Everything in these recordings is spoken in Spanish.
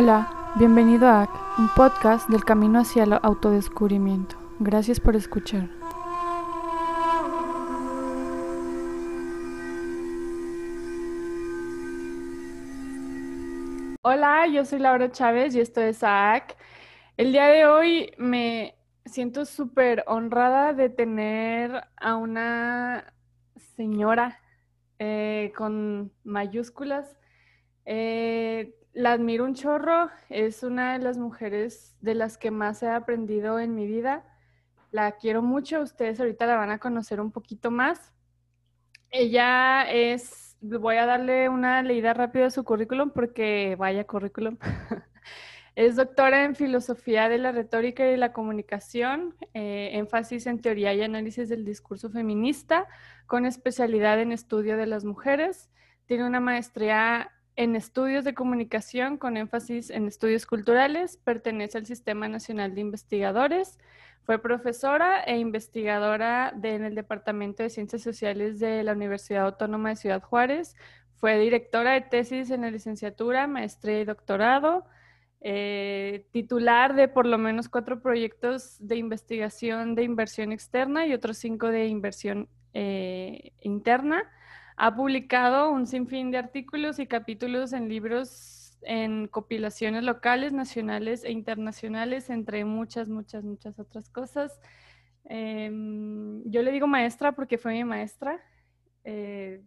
Hola, bienvenido a AC, un podcast del camino hacia el autodescubrimiento. Gracias por escuchar. Hola, yo soy Laura Chávez y esto es AC. El día de hoy me siento súper honrada de tener a una señora eh, con mayúsculas. Eh, la admiro un chorro, es una de las mujeres de las que más he aprendido en mi vida. La quiero mucho, ustedes ahorita la van a conocer un poquito más. Ella es, voy a darle una leída rápida de su currículum porque vaya currículum. es doctora en filosofía de la retórica y la comunicación, eh, énfasis en teoría y análisis del discurso feminista, con especialidad en estudio de las mujeres. Tiene una maestría en estudios de comunicación con énfasis en estudios culturales, pertenece al Sistema Nacional de Investigadores, fue profesora e investigadora en el Departamento de Ciencias Sociales de la Universidad Autónoma de Ciudad Juárez, fue directora de tesis en la licenciatura, maestría y doctorado, eh, titular de por lo menos cuatro proyectos de investigación de inversión externa y otros cinco de inversión eh, interna ha publicado un sinfín de artículos y capítulos en libros en compilaciones locales, nacionales e internacionales, entre muchas, muchas, muchas otras cosas. Em, yo le digo maestra porque fue mi maestra. Eh,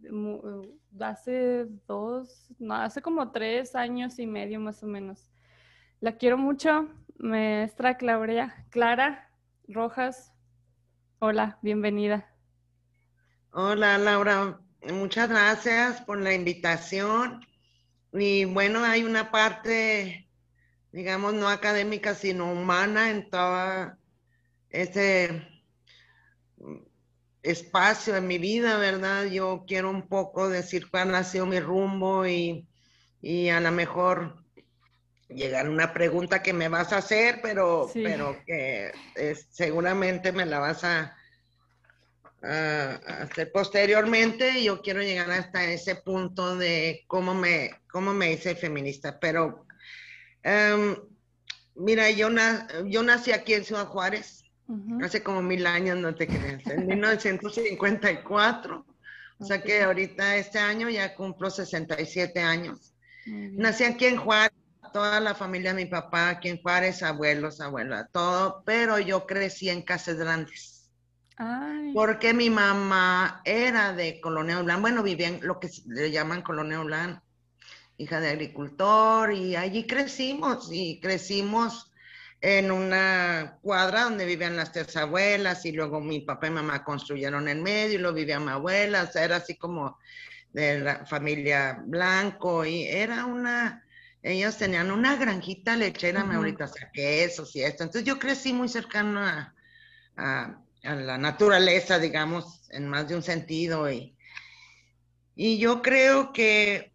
hace dos, no, hace como tres años y medio más o menos. La quiero mucho, maestra Claudia, Clara Rojas. Hola, bienvenida. Hola Laura, Muchas gracias por la invitación. Y bueno, hay una parte, digamos, no académica, sino humana en todo ese espacio en mi vida, ¿verdad? Yo quiero un poco decir cuál ha sido mi rumbo y, a lo mejor llegar a una pregunta que me vas a hacer, pero, pero que seguramente me la vas a, hacer posteriormente. Yo quiero llegar hasta ese punto de cómo me, cómo me hice feminista. Pero, em, mira, yo, yo nací aquí en Ciudad Juárez, hace como mil años, no te creas, en 1954. O sea que ahorita este año ya cumplo 67 años. Nací aquí en Juárez, toda la familia de mi papá aquí en Juárez, abuelos, abuelas, todo, pero yo crecí en casas grandes. Porque mi mamá era de Colonia Blanc, bueno, vivía en lo que le llaman Colonia Blanc, hija de agricultor, y allí crecimos, y crecimos en una cuadra donde vivían las tres abuelas, y luego mi papá y mamá construyeron en medio, y luego vivía mi abuela, o sea, era así como de la familia Blanco, y era una, ellos tenían una granjita lechera, me ahorita, o sea, quesos y esto, entonces yo crecí muy cercano a a la naturaleza, digamos, en más de un sentido. Y, y yo creo que,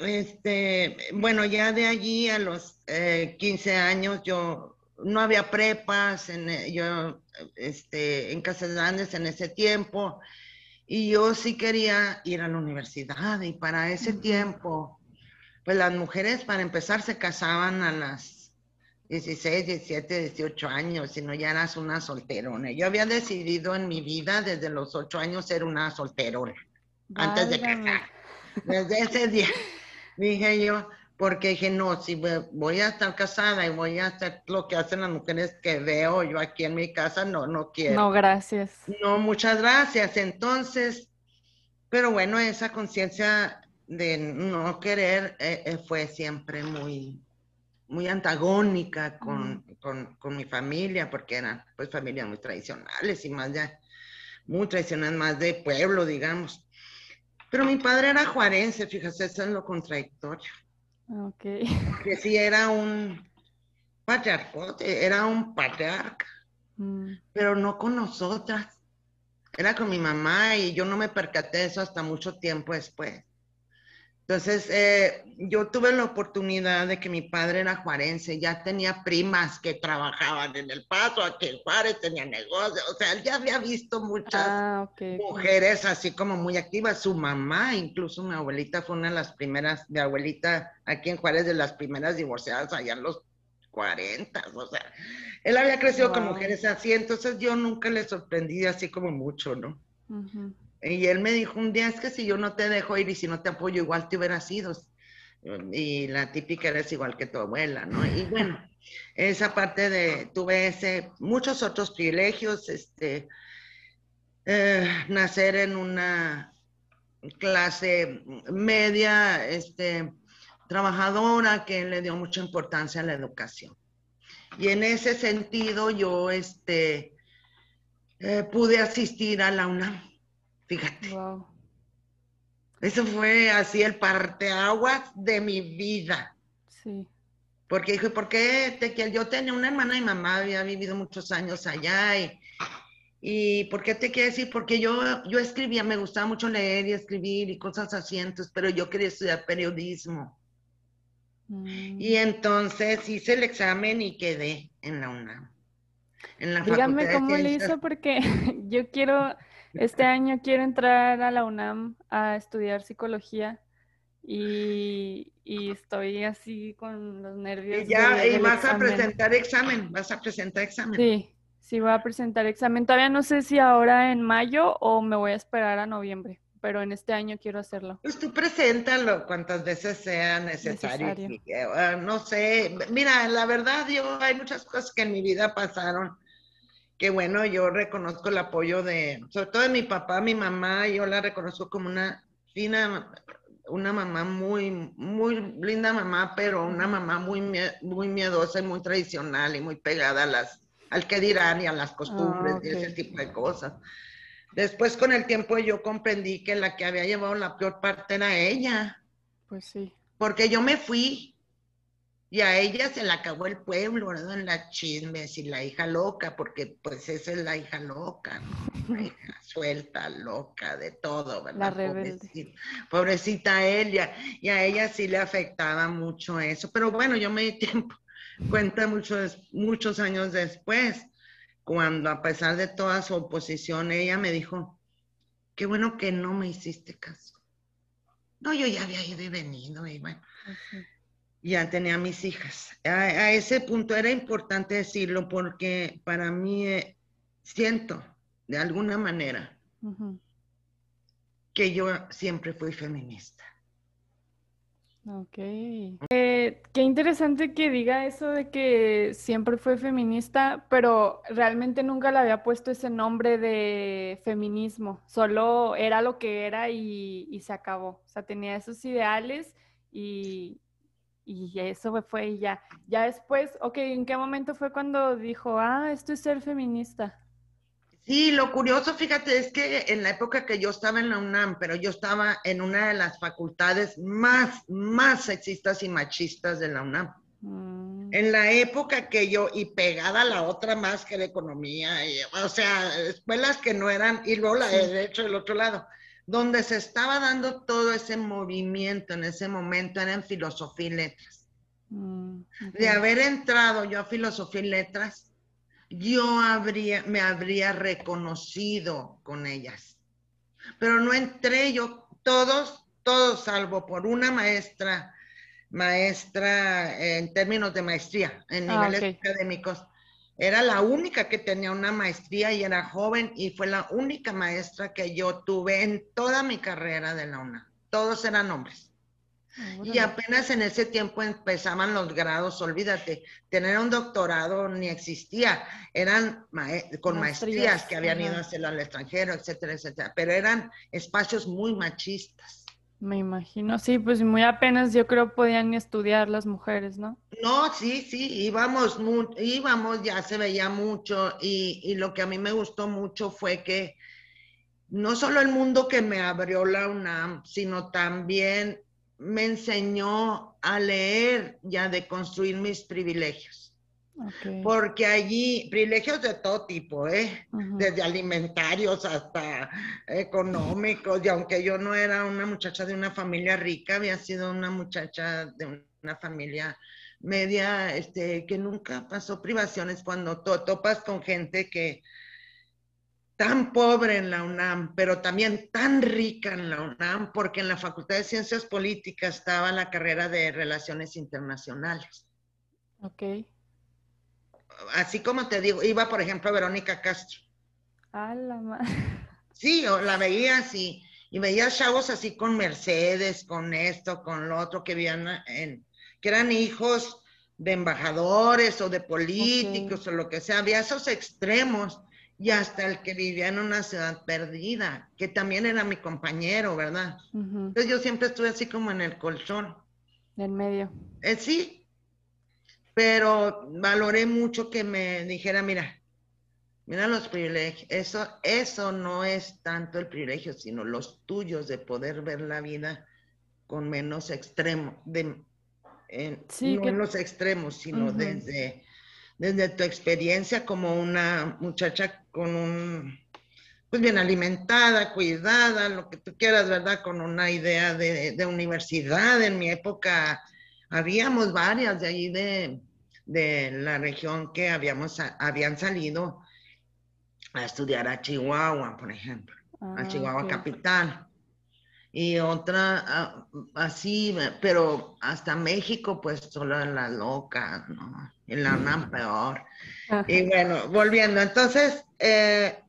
este, bueno, ya de allí a los 15 eh, años yo no había prepas, en, eh, yo, este, en Casas Grandes en ese tiempo, y yo sí quería ir a la universidad, y para ese tiempo, pues las mujeres para empezar se casaban a las 16, 17, 18 años, sino ya eras una solterona. Yo había decidido en mi vida desde los 8 años ser una solterona, antes de casar. Desde ese día dije yo, porque dije, no, si voy a estar casada y voy a hacer lo que hacen las mujeres que veo yo aquí en mi casa, no, no quiero. No, gracias. No, muchas gracias. Entonces, pero bueno, esa conciencia de no querer eh, eh, fue siempre muy, muy antagónica con, mi familia, porque eran pues familias muy tradicionales y más ya, muy tradicionales, más de pueblo, digamos. Pero mi padre era juarense, fíjate, eso es lo contradictorio. Ok. Que sí era un patriarcote, era un patriarca, mm. pero no con nosotras. Era con mi mamá y yo no me percaté de eso hasta mucho tiempo después. Entonces, eh, yo tuve la oportunidad de que mi padre era juarense, ya tenía primas que trabajaban en El Paso, aquí en Juárez tenía negocio, o sea, él ya había visto muchas Ah, mujeres así como muy activas. Su mamá, incluso mi abuelita, fue una de las primeras, mi abuelita aquí en Juárez, de las primeras divorciadas allá en los 40, o sea, él había crecido con mujeres así, entonces yo nunca le sorprendí así como mucho, ¿no? Ujú. Y él me dijo un día, es que si yo no te dejo ir y si no te apoyo, igual te hubieras ido. Y la típica eres igual que tu abuela, ¿no? Y bueno, esa parte de, tuve ese, muchos otros privilegios, este, eh, nacer en una clase media, este, trabajadora que le dio mucha importancia a la educación. Y en ese sentido yo, este, eh, pude asistir a la UNAM. Fíjate, Wow. eso fue así el parteaguas de mi vida. Sí. Porque dije, ¿por qué te quieres? Yo tenía una hermana y mamá había vivido muchos años allá y, y ¿por qué te quieres ir? Porque yo, yo escribía, me gustaba mucho leer y escribir y cosas así, entonces, pero yo quería estudiar periodismo. Mm. Y entonces hice el examen y quedé en la UNAM. En la Dígame cómo le hizo porque yo quiero, este año quiero entrar a la UNAM a estudiar psicología y, y estoy así con los nervios. Y ya, y vas a presentar examen, vas a presentar examen. Sí, sí voy a presentar examen. Todavía no sé si ahora en mayo o me voy a esperar a noviembre, pero en este año quiero hacerlo. Pues tú preséntalo cuantas veces sea necesario. Necesario. ah, no sé, mira, la verdad, yo hay muchas cosas que en mi vida pasaron. Que bueno, yo reconozco el apoyo de, sobre todo de mi papá, mi mamá, yo la reconozco como una fina, una mamá muy, muy linda mamá, pero una mamá muy, muy miedosa y muy tradicional y muy pegada a las, al que dirán y a las costumbres y ese tipo de cosas. Después con el tiempo yo comprendí que la que había llevado la peor parte era ella, Pues sí. porque yo me fui y a ella se la acabó el pueblo, ¿verdad? En las chismes y la hija loca, porque pues esa es la hija loca, ¿no? La hija suelta, loca, de todo, ¿verdad? La rebelde. Pobrecita, pobrecita ella, y a ella sí le afectaba mucho eso, pero bueno, yo me di tiempo, cuenta muchos, muchos años después, cuando a pesar de toda su oposición, ella me dijo, qué bueno que no me hiciste caso. No, yo ya había ido y venido, y bueno. Ya tenía mis hijas. A, a ese punto era importante decirlo porque para mí eh, siento, de alguna manera, que yo siempre fui feminista. Ok. Eh, qué interesante que diga eso de que siempre fue feminista, pero realmente nunca le había puesto ese nombre de feminismo. Solo era lo que era y, y se acabó. O sea, tenía esos ideales y, y eso fue y ya. Ya después, ok, ¿en qué momento fue cuando dijo, ah, esto es ser feminista? Sí, lo curioso, fíjate, es que en la época que yo estaba en la UNAM, pero yo estaba en una de las facultades más, más sexistas y machistas de la UNAM. Mm, En la época que yo, y pegada a la otra más que de economía, y, o sea, escuelas que no eran, y luego la de derecho del otro lado, donde se estaba dando todo ese movimiento en ese momento era en filosofía y letras. mm, De haber entrado yo a filosofía y letras, yo habría, me habría reconocido con ellas. Pero no entré yo, todos, todos, salvo por una maestra, maestra en términos de maestría, en Ah, niveles académicos. Era la única que tenía una maestría y era joven y fue la única maestra que yo tuve en toda mi carrera de la UNA. Todos eran hombres. Y apenas en ese tiempo empezaban los grados, olvídate, tener un doctorado ni existía, eran con maestrías, Maestrías, que habían ido a hacerlo al extranjero, etcétera, etcétera, pero eran espacios muy machistas. Me imagino, sí, pues muy apenas yo creo podían estudiar las mujeres, ¿no? No, sí, sí, íbamos, íbamos, ya se veía mucho y, y lo que a mí me gustó mucho fue que no solo el mundo que me abrió la UNAM, sino también me enseñó a leer y a deconstruir mis privilegios. Porque allí, privilegios de todo tipo, ¿eh? Desde alimentarios hasta económicos. Y aunque yo no era una muchacha de una familia rica, había sido una muchacha de una familia media, este, que nunca pasó privaciones cuando topas con gente que tan pobre en la UNAM, pero también tan rica en la UNAM, porque en la Facultad de Ciencias Políticas estaba la carrera de Relaciones Internacionales. Ok. Así como te digo, iba por ejemplo Verónica Castro. A la Sí, o la veía así, y veía chavos así con Mercedes, con esto, con lo otro, que vivían en, que eran hijos de embajadores o de políticos o lo que sea, había esos extremos y hasta el que vivía en una ciudad perdida, que también era mi compañero, ¿verdad? Entonces yo siempre estuve así como en el colchón. En medio. Eh, sí, pero valoré mucho que me dijera, mira, mira los privilegios, eso, eso no es tanto el privilegio, sino los tuyos de poder ver la vida con menos extremo, de, no en los extremos, sino desde desde tu experiencia como una muchacha con un, pues bien alimentada, cuidada, lo que tú quieras, ¿verdad? Con una idea de, universidad. En mi época habíamos varias de ahí de, la región que habíamos, habían salido a estudiar a Chihuahua, por ejemplo, a ah, Chihuahua capital y otra ah, así, pero hasta México, pues solo en la loca, ¿no? En la UNAM peor. Y bueno, volviendo, entonces, eh,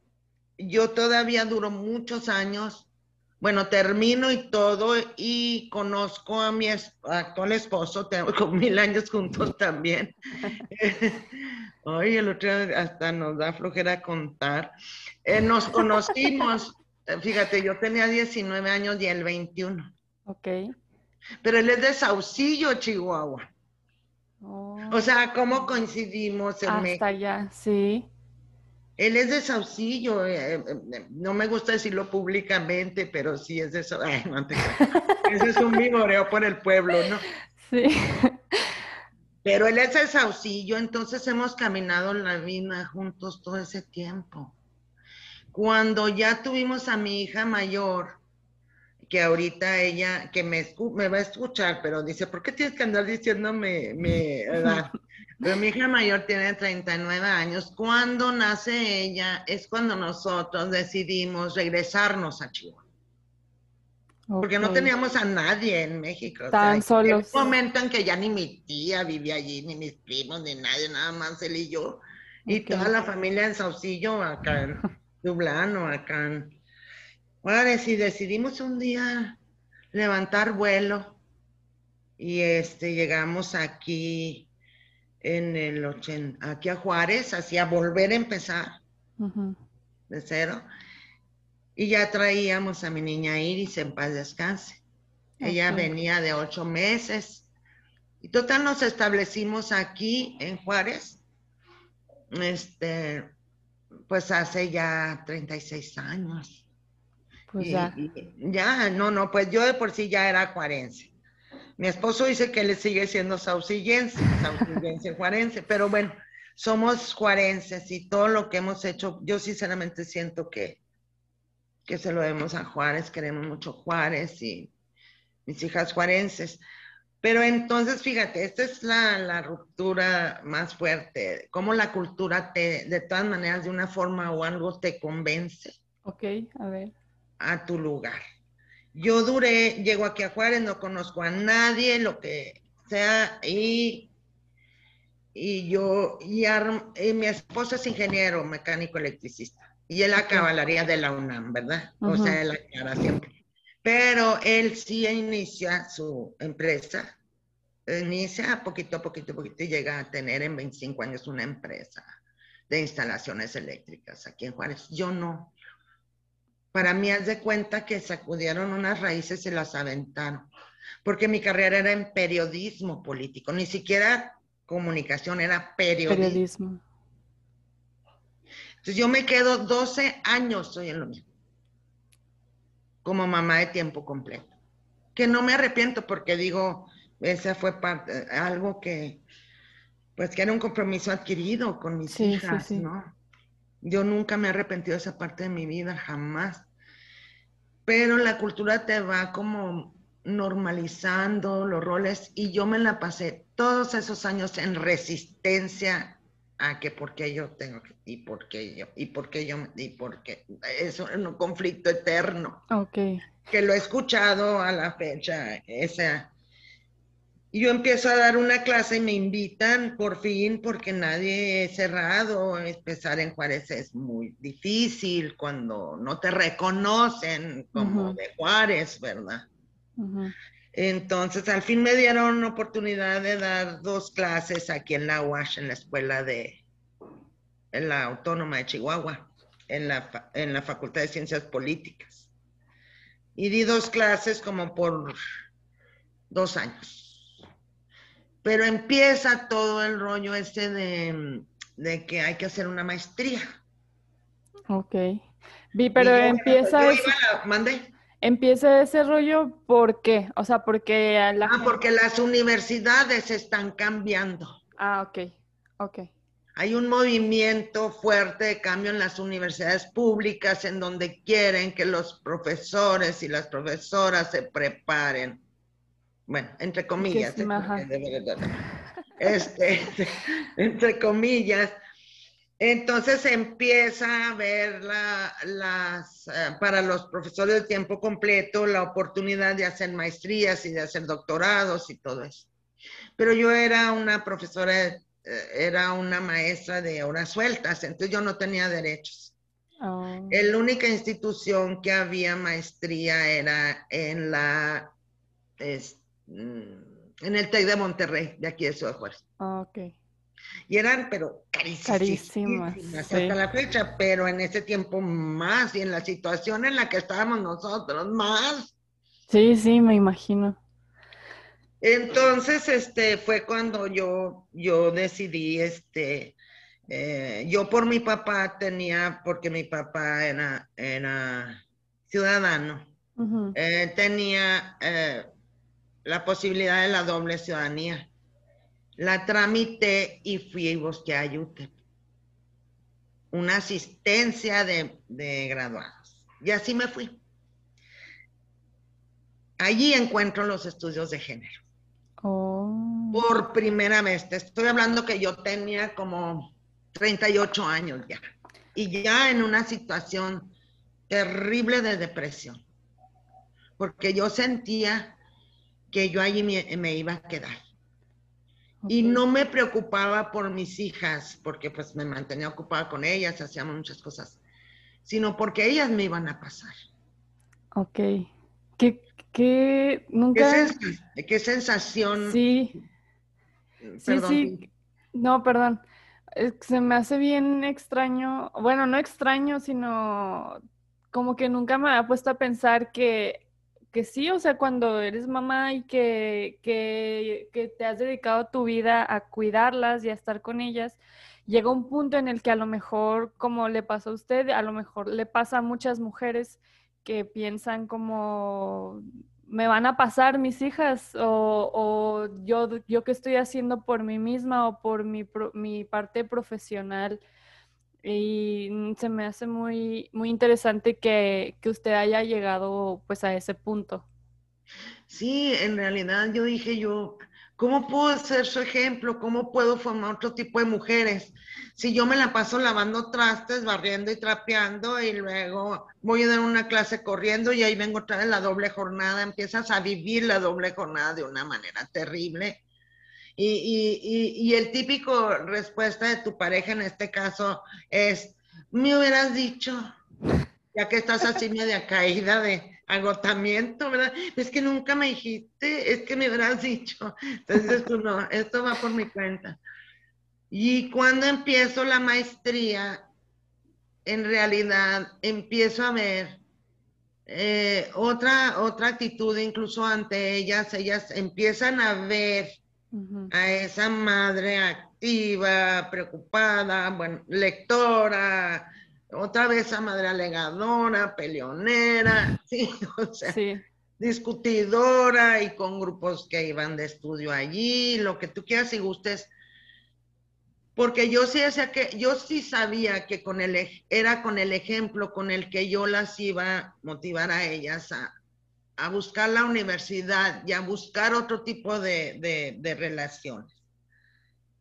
yo todavía duro muchos años, bueno, termino y todo, y conozco a mi actual esposo, tengo mil años juntos también. Oye, el otro hasta nos da flojera contar. Eh, nos conocimos Fíjate, yo tenía 19 años y él 21. Ok. Pero él es de Saucillo, Chihuahua. Oh. O sea, ¿cómo coincidimos en Hasta allá, sí. Él es de Saucillo, eh, eh, eh, no me gusta decirlo públicamente, pero sí es de Saucillo. Ese es un vigoreo por el pueblo, ¿no? Sí. Pero él es de Saucillo, entonces hemos caminado la vida juntos todo ese tiempo. Cuando ya tuvimos a mi hija mayor, que ahorita ella, que me, me va a escuchar, pero dice, ¿por qué tienes que andar diciéndome mi edad? Pero mi hija mayor tiene 39 años. Cuando nace ella es cuando nosotros decidimos regresarnos a Chihuahua. Porque no teníamos a nadie en México. Tan solos. Un momento en que ya ni mi tía vivía allí, ni mis primos, ni nadie, nada más él y yo. Y toda la familia en Saucillo, acá Dublano, acá. Ahora, si decidimos un día levantar vuelo y este llegamos aquí en el 80, aquí a Juárez, hacia volver a empezar de cero. Y ya traíamos a mi niña Iris en paz descanse. Ella venía de ocho meses. Y total nos establecimos aquí en Juárez. Este, pues hace ya 36 años. Pues ya. ya, no, no, pues yo de por sí ya era juarense. Mi esposo dice que él sigue siendo saucillense, saucillense juarense, pero bueno, somos juarenses y todo lo que hemos hecho, yo sinceramente siento que, que se lo demos a Juárez, queremos mucho Juárez y mis hijas juarenses. Pero entonces, fíjate, esta es la, ruptura más fuerte, cómo la cultura te, de todas maneras, de una forma o algo te convence. Ok, a ver. A tu lugar. Yo duré, llego aquí a Juárez, no conozco a nadie, lo que sea, y, y yo, y, mi esposo es ingeniero mecánico electricista, y él acabalaría de la UNAM, ¿verdad? O sea, él aclara siempre pero él sí inicia su empresa, inicia poquito a poquito, poquito y llega a tener en 25 años una empresa de instalaciones eléctricas aquí en Juárez. Yo no. Para mí, haz de cuenta que sacudieron unas raíces y las aventaron, porque mi carrera era en periodismo político, ni siquiera comunicación, era periodismo. periodismo. Entonces yo me quedo 12 años, soy en lo mismo como mamá de tiempo completo. Que no me arrepiento porque digo, esa fue parte, algo que, pues que era un compromiso adquirido con mis hijas, ¿no? Yo nunca me he arrepentido de esa parte de mi vida, jamás. Pero la cultura te va como normalizando los roles y yo me la pasé todos esos años en resistencia a que porque yo tengo que, y porque yo, y porque yo, y porque es un conflicto eterno. Ok. Que lo he escuchado a la fecha, esa. Y yo empiezo a dar una clase y me invitan por fin porque nadie es cerrado. Empezar en Juárez es muy difícil cuando no te reconocen como de Juárez, ¿verdad? Entonces, al fin me dieron oportunidad de dar dos clases aquí en la UASH, en la escuela de, en la Autónoma de Chihuahua, en la, en la Facultad de Ciencias Políticas. Y di dos clases como por dos años. Pero empieza todo el rollo este de, de que hay que hacer una maestría. Ok. Vi, pero empieza... ¿Mande? Empieza ese rollo, ¿por qué? O sea, porque... La ah, porque las universidades están cambiando. Ah, ok, ok. Hay un movimiento fuerte de cambio en las universidades públicas en donde quieren que los profesores y las profesoras se preparen. Bueno, entre comillas. este, entre comillas, entonces empieza a ver las, eh, para los profesores de tiempo completo la oportunidad de hacer maestrías y de hacer doctorados y todo eso. Pero yo era una profesora, eh, era una maestra de horas sueltas, entonces yo no tenía derechos. Oh. La única institución que había maestría era en la, mm, en el TEC de Monterrey, de aquí de Ciudad Juárez. ok. Y eran, pero carísimas. hasta la fecha, pero en ese tiempo más y en la situación en la que estábamos nosotros, más. Sí, sí, me imagino. Entonces, este, fue cuando yo, yo decidí, este, eh, yo por mi papá tenía, porque mi papá era, era ciudadano, eh, tenía eh, la posibilidad de la doble ciudadanía la tramité y fui y busqué a UTEP. Una asistencia de, graduados. Y así me fui. Allí encuentro los estudios de género. Oh. Por primera vez. Te estoy hablando que yo tenía como 38 años ya. Y ya en una situación terrible de depresión. Porque yo sentía que yo allí me iba a quedar y no me preocupaba por mis hijas, porque pues me mantenía ocupada con ellas, hacíamos muchas cosas, sino porque ellas me iban a pasar. Ok. ¿Qué, qué nunca... ¿Qué, sensación? Sí. Sí, sí. No, perdón. Se me hace bien extraño, bueno, no extraño, sino como que nunca me ha puesto a pensar que que sí, o sea, cuando eres mamá y que, que, te has dedicado tu vida a cuidarlas y a estar con ellas, llega un punto en el que a lo mejor, como le pasó a usted, a lo mejor le pasa a muchas mujeres que piensan como, me van a pasar mis hijas o, o yo, yo qué estoy haciendo por mí misma o por mi, mi parte profesional y mm, se me hace muy, muy interesante que, usted haya llegado pues a ese punto. Sí, en realidad yo dije yo, ¿cómo puedo ser su ejemplo? ¿Cómo puedo formar otro tipo de mujeres? Si yo me la paso lavando trastes, barriendo y trapeando y luego voy a dar una clase corriendo y ahí vengo otra vez la doble jornada, empiezas a vivir la doble jornada de una manera terrible y, el típico respuesta de tu pareja en este caso es, me hubieras dicho, ya que estás así media caída de agotamiento, ¿verdad? Es que nunca me dijiste, es que me hubieras dicho. Entonces tú no, esto va por mi cuenta. Y cuando empiezo la maestría, en realidad empiezo a ver eh, otra, otra actitud incluso ante ellas, ellas empiezan a ver a esa madre activa, preocupada, bueno, lectora, otra vez a madre alegadora, peleonera, sí, o sea, discutidora y con grupos que iban de estudio allí, lo que tú quieras y gustes. porque yo sí que yo sí sabía que con el era con el ejemplo con el que yo las iba a motivar a ellas a, a buscar la universidad y a buscar otro tipo de, de, de relaciones.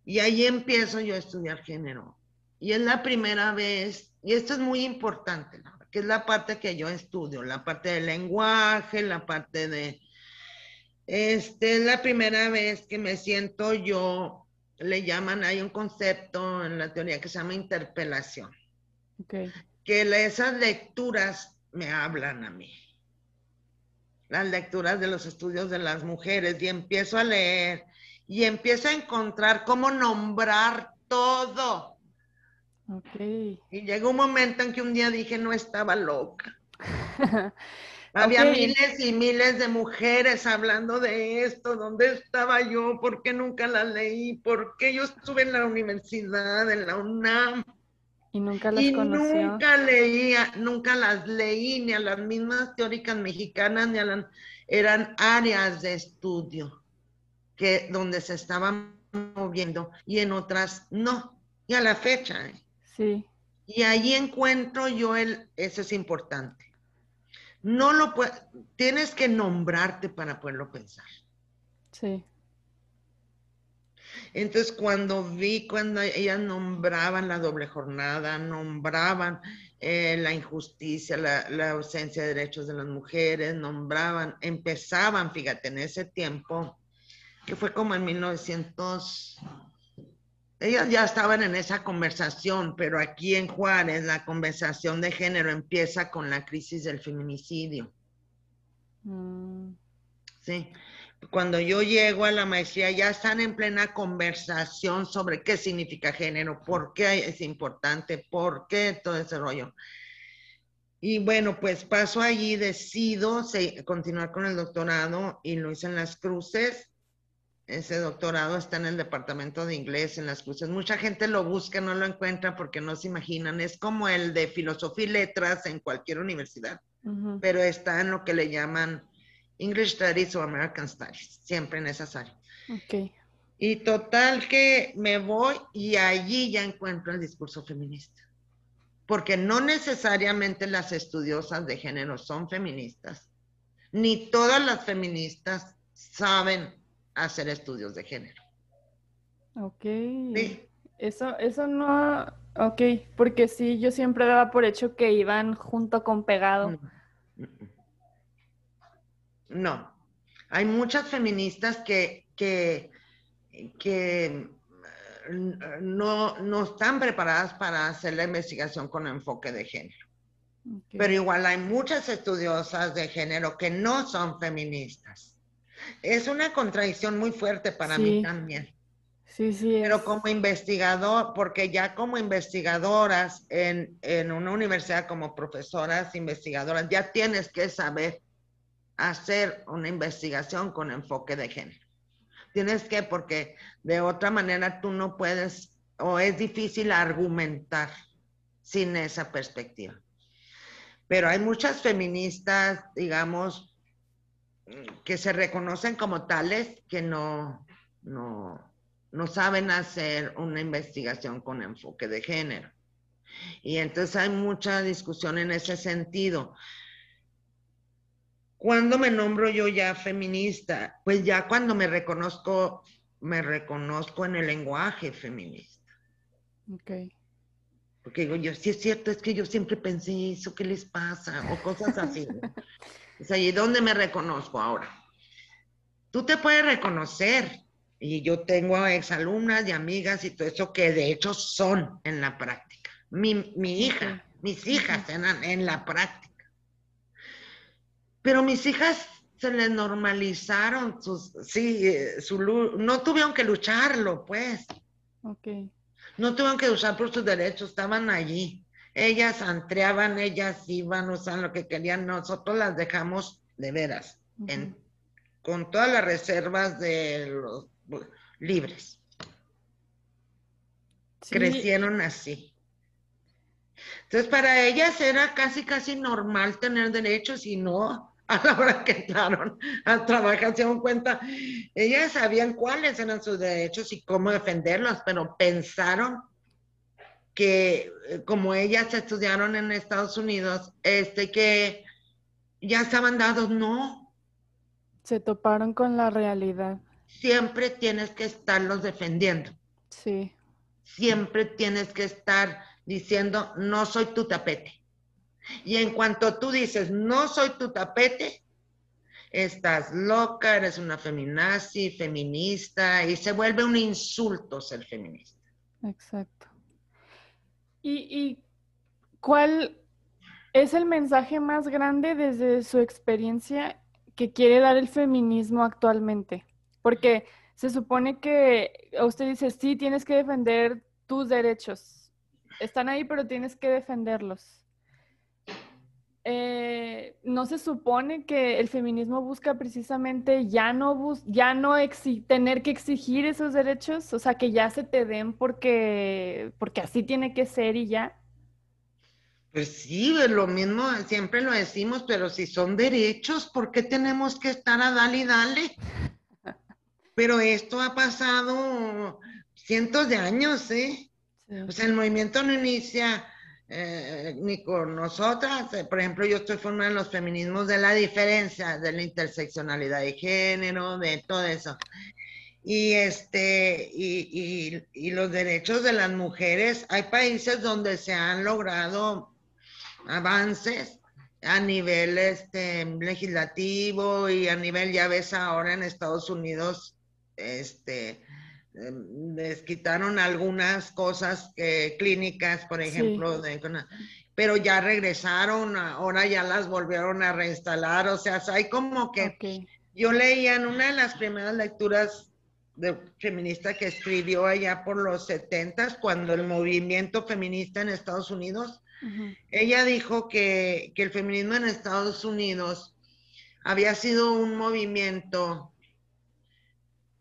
Y ahí empiezo yo a estudiar género. Y es la primera vez, y esto es muy importante, que es la parte que yo estudio, la parte del lenguaje, la parte de... Este es la primera vez que me siento yo le llaman, hay un concepto en la teoría que se llama interpelación. Que esas lecturas me hablan a mí. Las lecturas de los estudios de las mujeres y empiezo a leer y empiezo a encontrar cómo nombrar todo. Y llegó un momento en que un día dije, no estaba loca. Había miles y miles de mujeres hablando de esto. ¿Dónde estaba yo? ¿Por qué nunca las leí? ¿Por qué yo estuve en la universidad, en la UNAM? Y nunca las y nunca leía, nunca las leí, ni a las mismas teóricas mexicanas, ni a las... Eran áreas de estudio que donde se estaban moviendo y en otras no. Y a la fecha. ¿eh? Sí. Y ahí encuentro yo el, eso es importante no lo puedes, tienes que nombrarte para poderlo pensar. Sí. Entonces, cuando vi, cuando ellas nombraban la doble jornada, nombraban eh, la injusticia, la, la, ausencia de derechos de las mujeres, nombraban, empezaban, fíjate, en ese tiempo, que fue como en 1900, ellas ya estaban en esa conversación, pero aquí en Juárez la conversación de género empieza con la crisis del feminicidio. Mm. Sí. Cuando yo llego a la maestría ya están en plena conversación sobre qué significa género, por qué es importante, por qué todo ese rollo. Y bueno, pues paso allí, decido continuar con el doctorado y lo hice en las cruces ese doctorado está en el departamento de inglés en las cruces. Mucha gente lo busca, no lo encuentra porque no se imaginan. Es como el de filosofía y letras en cualquier universidad, pero está en lo que le llaman English Studies o American Studies, siempre en esas áreas. Okay. Y total que me voy y allí ya encuentro el discurso feminista. Porque no necesariamente las estudiosas de género son feministas, ni todas las feministas saben hacer estudios de género. Ok. Eso, eso no, ok, porque sí, yo siempre daba por hecho que iban junto con pegado. No, hay muchas feministas que, que, que no, no, están preparadas para hacer la investigación con enfoque de género. Pero igual hay muchas estudiosas de género que no son feministas es una contradicción muy fuerte para mí también. Sí, sí. Pero como investigador, porque ya como investigadoras en, en, una universidad, como profesoras investigadoras, ya tienes que saber hacer una investigación con enfoque de género. Tienes que, porque de otra manera tú no puedes, o es difícil argumentar sin esa perspectiva. Pero hay muchas feministas, digamos, que se reconocen como tales que no, no, no saben hacer una investigación con enfoque de género. Y entonces hay mucha discusión en ese sentido. ¿Cuándo me nombro yo ya feminista? Pues ya cuando me reconozco, me reconozco en el lenguaje feminista. Ok. Porque digo, yo, sí es cierto, es que yo siempre pensé eso, ¿qué les pasa? O cosas así. Es allí donde me reconozco ahora. Tú te puedes reconocer, y yo tengo exalumnas y amigas y todo eso que de hecho son en la práctica. Mi, hija, mis hijas en, en la práctica. Pero mis hijas se les normalizaron sus, sí, eh, su, no tuvieron que lucharlo, pues. Ok. No tuvieron que luchar por sus derechos, estaban allí. Ellas antreaban, ellas iban, usaban lo que querían, nosotros las dejamos de veras, con todas las reservas de los libres. Crecieron así. Entonces, para ellas era casi, casi normal tener derechos y no, a la hora que entraron a trabajar, se dieron cuenta, ellas sabían cuáles eran sus derechos y cómo defenderlos, pero pensaron que eh, como ellas estudiaron en Estados Unidos, este que ya estaban dados, no. Se toparon con la realidad. Siempre tienes que estarlos defendiendo. Sí. Siempre tienes que estar diciendo, no soy tu tapete. Y en cuanto tú dices, no soy tu tapete, estás loca, eres una feminazi, feminista, y se vuelve un insulto ser feminista. Exacto. ¿Y, cuál es el mensaje más grande desde su experiencia que quiere dar el feminismo actualmente? Porque se supone que usted dice, sí, tienes que defender tus derechos. Están ahí, pero tienes que defenderlos. Eh, no se supone que el feminismo busca precisamente ya no, ya no tener que exigir esos derechos, o sea, que ya se te den porque, porque así tiene que ser y ya. Pues sí, lo mismo, siempre lo decimos, pero si son derechos, ¿por qué tenemos que estar a dale y dale? Pero esto ha pasado cientos de años, ¿eh? O sea, el movimiento no inicia eh, ni con nosotras. Eh, por ejemplo, yo estoy formada en los feminismos de la diferencia, de la interseccionalidad de género, de todo eso. Y, este, y, y, los derechos de las mujeres, hay países donde se han logrado avances a nivel este, legislativo y a nivel, ya ves ahora en Estados Unidos, este, Em, les quitaron algunas cosas clínicas, por ejemplo, pero ya regresaron, ahora ya las volvieron a reinstalar, o sea, hay como que yo leía en una de las primeras lecturas de feminista que escribió allá por los setentas, cuando el movimiento feminista en Estados Unidos, ella dijo que, que el feminismo en Estados Unidos había sido un movimiento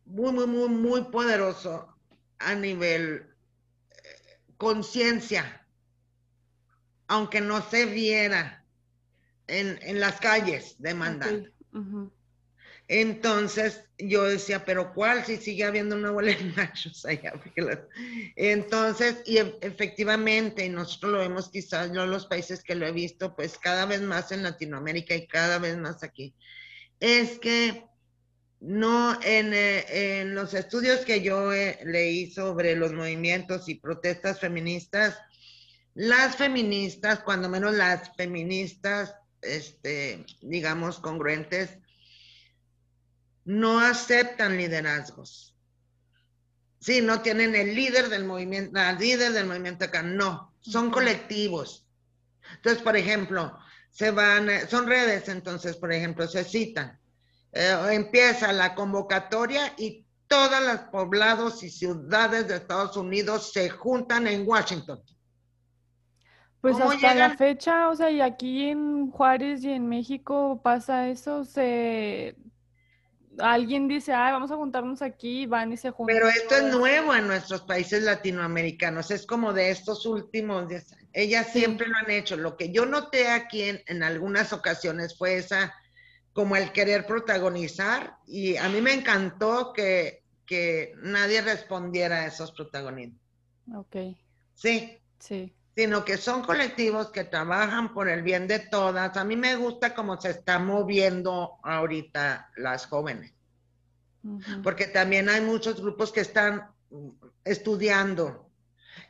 muy, muy, muy, muy poderoso a nivel eh, conciencia, aunque no se viera en, las calles demandando. Entonces yo decía, pero ¿cuál? Si sigue habiendo una bola de machos allá. Entonces, y e, efectivamente, y nosotros lo vemos quizás, yo los países que lo he visto, pues cada vez más en Latinoamérica y cada vez más aquí, es que no, eh, en, los estudios que yo eh, leí sobre los movimientos y protestas feministas, las feministas, cuando menos las feministas, este, digamos, congruentes, no aceptan liderazgos. Sí, no tienen el líder del movimiento, la líder del movimiento acá, no, son colectivos. Entonces, por ejemplo, se van, eh, son redes, entonces, por ejemplo, se citan eh, empieza la convocatoria y todos los poblados y ciudades de Estados Unidos se juntan en Washington. Pues hasta la fecha, o sea, y aquí en Juárez y en México pasa eso, se alguien dice, ay, vamos a juntarnos aquí, van y se juntan. Pero esto es nuevo en nuestros países latinoamericanos, es como de estos últimos días. Ellas siempre lo han hecho. Lo que yo noté aquí en algunas ocasiones fue esa como el querer protagonizar y a mí me encantó que, que nadie respondiera a esos protagonismos. Ok. Sí. Sí. Sino que son colectivos que trabajan por el bien de todas. A mí me gusta cómo se está moviendo ahorita las jóvenes. Porque también hay muchos grupos que están estudiando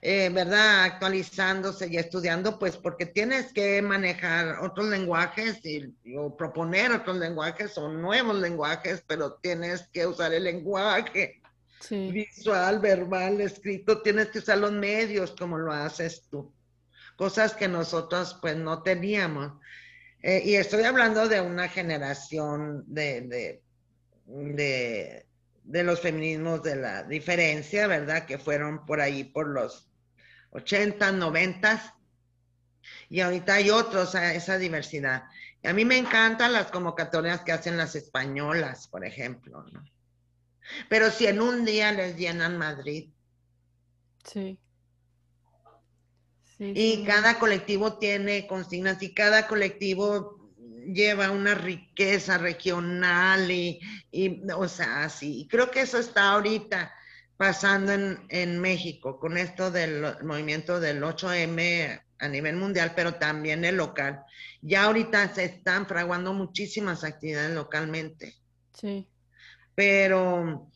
eh, ¿verdad? Actualizándose y estudiando, pues porque tienes que manejar otros lenguajes y, o proponer otros lenguajes o nuevos lenguajes, pero tienes que usar el lenguaje visual, verbal, escrito, tienes que usar los medios como lo haces tú. Cosas que nosotros pues no teníamos. Eh, y estoy hablando de una generación de, de, de los feminismos de la diferencia, ¿verdad? Que fueron por ahí por los 80, 90 y ahorita hay otros esa diversidad. Y a mí me encantan las convocatorias que hacen las españolas, por ejemplo, ¿no? Pero si en un día les llenan Madrid. Sí. y cada colectivo tiene consignas y cada colectivo lleva una riqueza regional y, o sea, sí, creo que eso está ahorita pasando en, en México con esto del movimiento del 8M a nivel mundial, pero también el local. Ya ahorita se están fraguando muchísimas actividades localmente. Sí. Pero,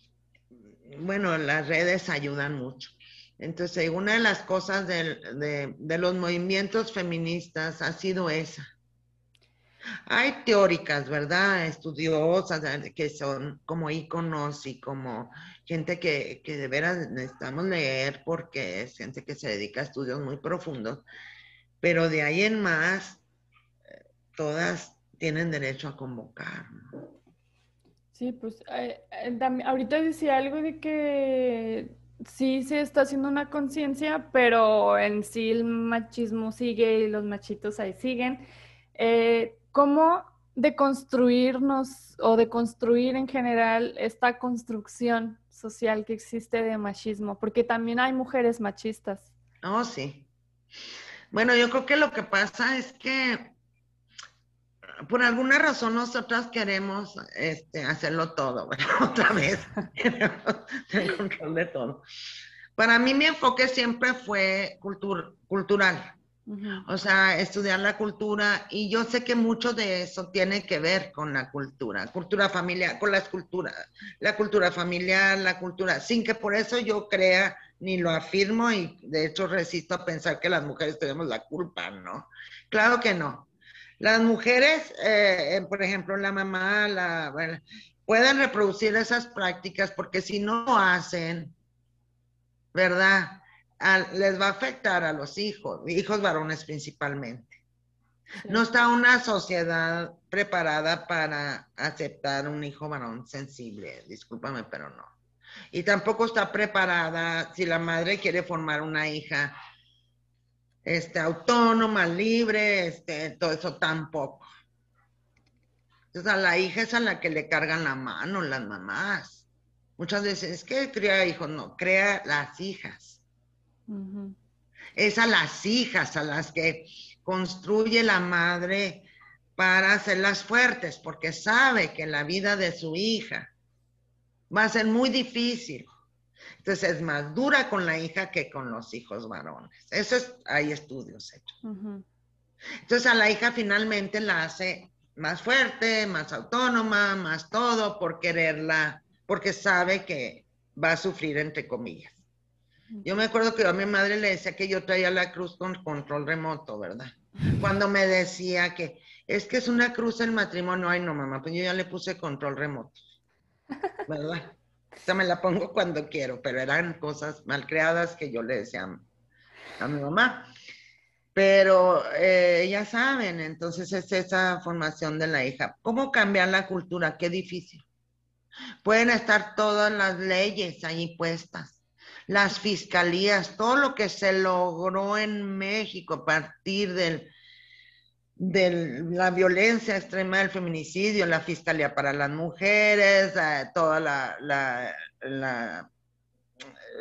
bueno, las redes ayudan mucho. Entonces, una de las cosas de, de, los movimientos feministas ha sido esa. Hay teóricas, ¿verdad? Estudiosas que son como íconos y como gente que, que de veras necesitamos leer porque es gente que se dedica a estudios muy profundos. Pero de ahí en más, todas tienen derecho a convocar. Sí, pues eh, eh, ahorita decía algo de que sí se está haciendo una conciencia, pero en sí el machismo sigue y los machitos ahí siguen. Eh, ¿Cómo deconstruirnos o deconstruir en general esta construcción social que existe de machismo? Porque también hay mujeres machistas. Oh, sí. Bueno, yo creo que lo que pasa es que por alguna razón nosotras queremos este, hacerlo todo, otra vez, control de todo. Para mí mi enfoque siempre fue cultural, o sea, estudiar la cultura y yo sé que mucho de eso tiene que ver con la cultura, cultura familiar, con las culturas, la cultura familiar, la cultura, sin que por eso yo crea ni lo afirmo y de hecho resisto a pensar que las mujeres tenemos la culpa, ¿no? Claro que no. Las mujeres, eh, por ejemplo, la mamá, la, pueden reproducir esas prácticas porque si no lo hacen, ¿verdad? Les va a afectar a los hijos, hijos varones principalmente. No está una sociedad preparada para aceptar un hijo varón sensible, discúlpame, pero no. Y tampoco está preparada si la madre quiere formar una hija este, autónoma, libre, este, todo eso tampoco. Entonces a la hija es a la que le cargan la mano las mamás. Muchas veces es que crea hijos, no, crea las hijas. Es a las hijas a las que construye la madre para hacerlas fuertes, porque sabe que la vida de su hija va a ser muy difícil. Entonces es más dura con la hija que con los hijos varones. Eso es, hay estudios hechos. Entonces a la hija finalmente la hace más fuerte, más autónoma, más todo por quererla, porque sabe que va a sufrir entre comillas. Yo me acuerdo que a mi madre le decía que yo traía la cruz con control remoto, ¿verdad? Cuando me decía que es que es una cruz el matrimonio, ay no mamá, pues yo ya le puse control remoto, ¿verdad? sea, me la pongo cuando quiero, pero eran cosas mal creadas que yo le decía a, mi mamá. Pero eh, ya saben, entonces es esa formación de la hija. ¿Cómo cambiar la cultura? Qué difícil. Pueden estar todas las leyes ahí puestas, las fiscalías, todo lo que se logró en México a partir del de la violencia extrema del feminicidio, la Fiscalía para las Mujeres, eh, toda la,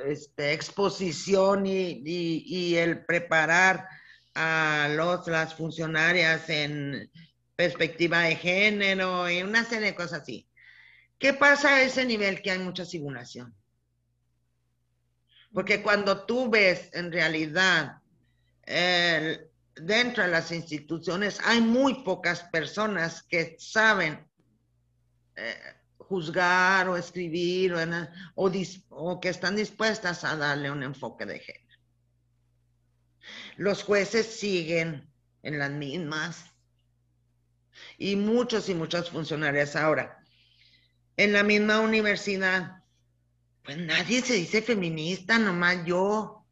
este, exposición y, el preparar a los, las funcionarias en perspectiva de género y una serie de cosas así. ¿Qué pasa a ese nivel que hay mucha simulación? Porque cuando tú ves en realidad dentro de las instituciones hay muy pocas personas que saben eh, juzgar o escribir o, o, que están dispuestas a darle un enfoque de género. Los jueces siguen en las mismas y muchos y muchas funcionarias ahora. En la misma universidad, pues nadie se dice feminista, nomás yo.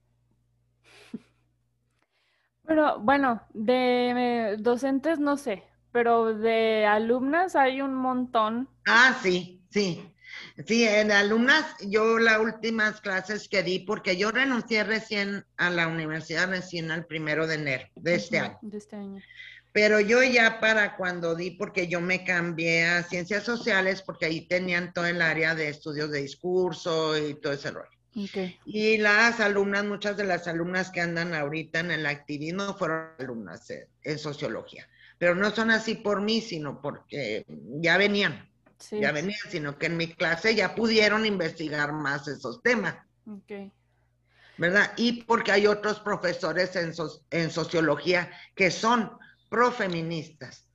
Pero bueno, de docentes no sé, pero de alumnas hay un montón. Ah, sí, sí. Sí, en alumnas, yo las últimas clases que di, porque yo renuncié recién a la universidad, recién al primero de enero de este año. De este año. Pero yo ya para cuando di, porque yo me cambié a ciencias sociales, porque ahí tenían todo el área de estudios de discurso y todo ese rollo. Y las alumnas, muchas de las alumnas que andan ahorita en el activismo fueron alumnas en sociología. pero no son así por mí, sino porque ya venían, ya venían, sino que en mi clase ya pudieron investigar más esos temas. Okay. ¿Verdad? Y porque hay otros profesores en, en sociología que son profeministas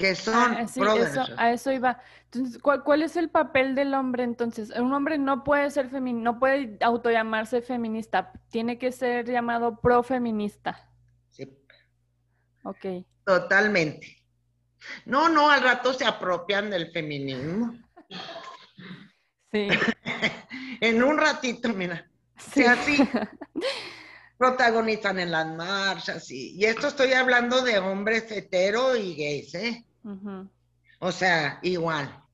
que son ah, sí, eso, a eso iba. Entonces, ¿cuál, es el papel del hombre entonces? Un hombre no puede ser feminista, no puede autollamarse feminista, tiene que ser llamado profeminista. Sí. Ok. Totalmente. No, no, al rato se apropian del feminismo. Sí. en un ratito, mira. Sí. así. protagonizan en las marchas y, y esto estoy hablando de hombres hetero y gays, ¿eh? O sea, igual.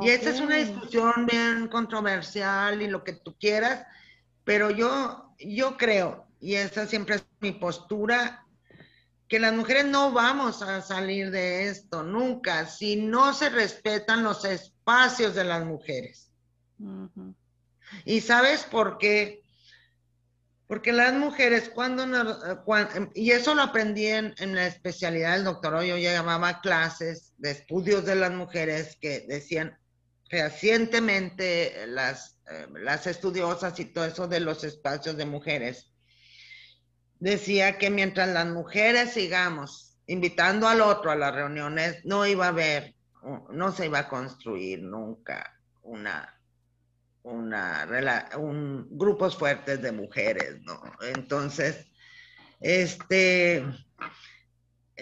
Y esta es una discusión bien controversial y lo que tú quieras, pero yo, yo creo, y esa siempre es mi postura, que las mujeres no vamos a salir de esto nunca si no se respetan los espacios de las mujeres. ¿Y sabes por qué? Porque las mujeres, cuando, eh, y eso lo aprendí en, la especialidad del doctorado, yo ya llamaba clases de estudios de las mujeres que decían fehacientemente las, eh, las estudiosas y todo eso de los espacios de mujeres. Decía que mientras las mujeres sigamos invitando al otro a las reuniones, no iba a haber, no se iba a construir nunca una una un, grupos fuertes de mujeres, ¿no? Entonces, este,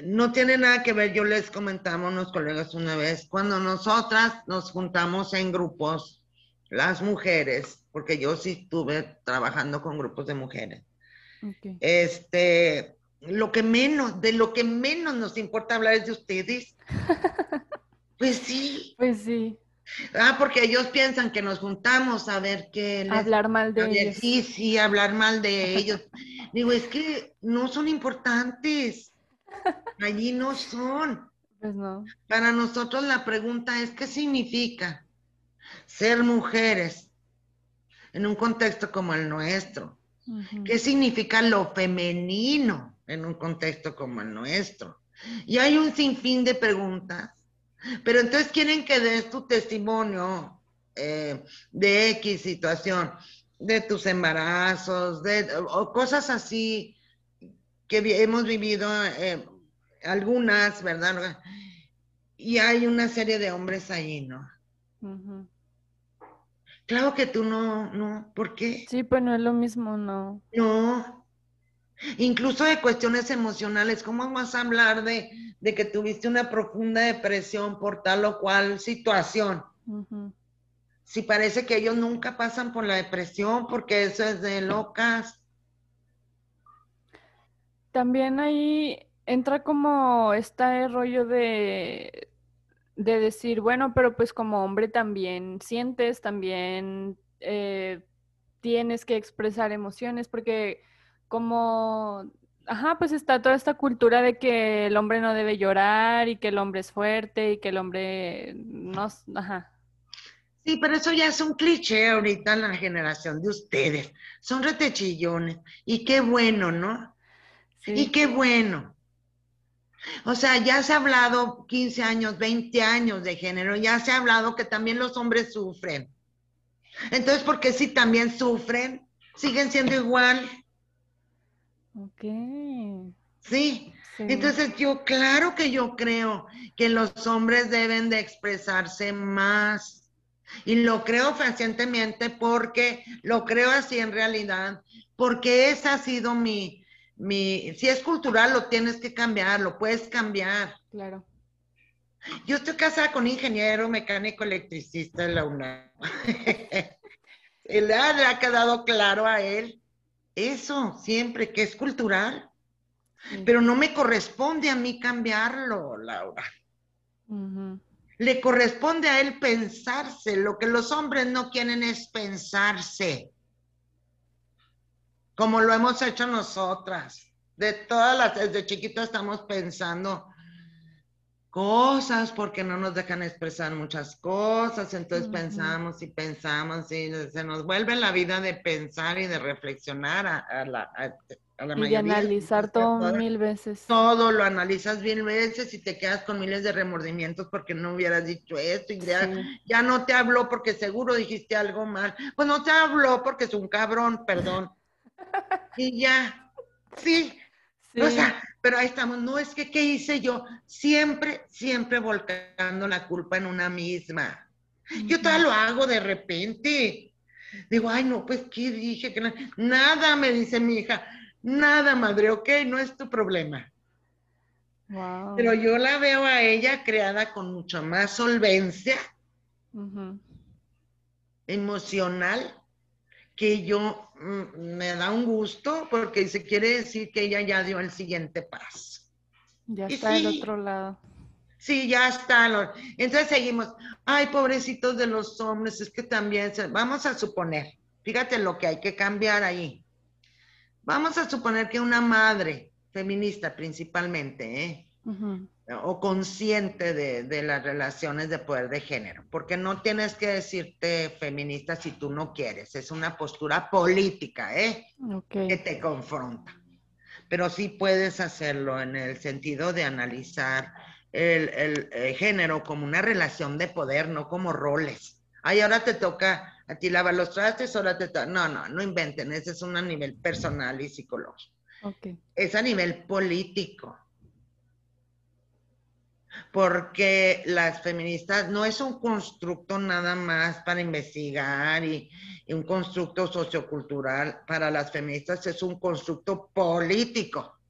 no tiene nada que ver, yo les comentaba a unos colegas una vez, cuando nosotras nos juntamos en grupos, las mujeres, porque yo sí estuve trabajando con grupos de mujeres, este, lo que menos, de lo que menos nos importa hablar es de ustedes. pues sí. Pues sí. Ah, porque ellos piensan que nos juntamos a ver qué... hablar mal de ellos. Sí, sí, hablar mal de ellos. Digo, es que no son importantes. Allí no son. Pues no. Para nosotros la pregunta es, ¿qué significa ser mujeres en un contexto como el nuestro? ¿Qué significa lo femenino en un contexto como el nuestro? Y hay un sinfín de preguntas pero entonces quieren que des tu testimonio eh, de X situación, de tus embarazos, de o cosas así que hemos vivido, eh, algunas, ¿verdad? Y hay una serie de hombres ahí, ¿no? Claro que tú no, no, ¿por qué? Sí, pues no es lo mismo, no. No, incluso de cuestiones emocionales. ¿Cómo vas a hablar de, que tuviste una profunda depresión por tal o cual situación? Si parece que ellos nunca pasan por la depresión porque eso es de locas. También ahí entra como este rollo de, de decir, bueno, pero pues como hombre también sientes, también eh, tienes que expresar emociones, porque como, ajá, pues está toda esta cultura de que el hombre no debe llorar y que el hombre es fuerte y que el hombre no, ajá. Sí, pero eso ya es un cliché ahorita en la generación de ustedes. Son retechillones. Y qué bueno, ¿no? Sí. Y qué bueno. O sea, ya se ha hablado 15 años, 20 años de género, ya se ha hablado que también los hombres sufren. Entonces, ¿por qué si también sufren? Siguen siendo igual. Ok. Sí. Entonces yo, claro que yo creo que los hombres deben de expresarse más. Y lo creo fehacientemente porque lo creo así en realidad, porque esa ha sido mi, mi, si es cultural lo tienes que cambiar, lo puedes cambiar. Claro. Yo estoy casada con un ingeniero mecánico electricista de la UNAM. le ha quedado claro a él eso siempre, que es cultural. Pero no me corresponde a mí cambiarlo, Laura. Le corresponde a él pensarse. Lo que los hombres no quieren es pensarse. Como lo hemos hecho nosotras. De todas las, desde chiquitos estamos pensando cosas porque no nos dejan expresar muchas cosas, entonces pensamos y pensamos y se nos vuelve la vida de pensar y de reflexionar a, la, a, la y de analizar todo, mil veces. Todo lo analizas mil veces y te quedas con miles de remordimientos porque no hubieras dicho esto y ya, ya no te habló porque seguro dijiste algo mal. Pues no te habló porque es un cabrón, perdón. y ya, sí. Sí. O sea, pero ahí estamos, no es que, ¿qué hice yo? Siempre, siempre volcando la culpa en una misma. Yo todo lo hago de repente. Digo, ay, no, pues, ¿qué dije? Que nada, me dice mi hija, nada, madre, ok, no es tu problema. Pero yo la veo a ella creada con mucha más solvencia emocional que yo mm, me da un gusto porque se quiere decir que ella ya dio el siguiente paso. Ya está del otro lado. Sí, ya está. Entonces seguimos. Ay, pobrecitos de los hombres, es que también, vamos a suponer, fíjate lo que hay que cambiar ahí. Vamos a suponer que una madre feminista principalmente, ¿eh? O consciente de, las relaciones de poder de género, porque no tienes que decirte feminista si tú no quieres, es una postura política, ¿eh? Que te confronta. Pero sí puedes hacerlo en el sentido de analizar el, género como una relación de poder, no como roles. Ay, ahora te toca a ti lavar los trastes, ahora te toca. No, no, no inventen, ese es un a nivel personal y psicológico. Es a nivel político porque las feministas no es un constructo nada más para investigar y, un constructo sociocultural, para las feministas es un constructo político.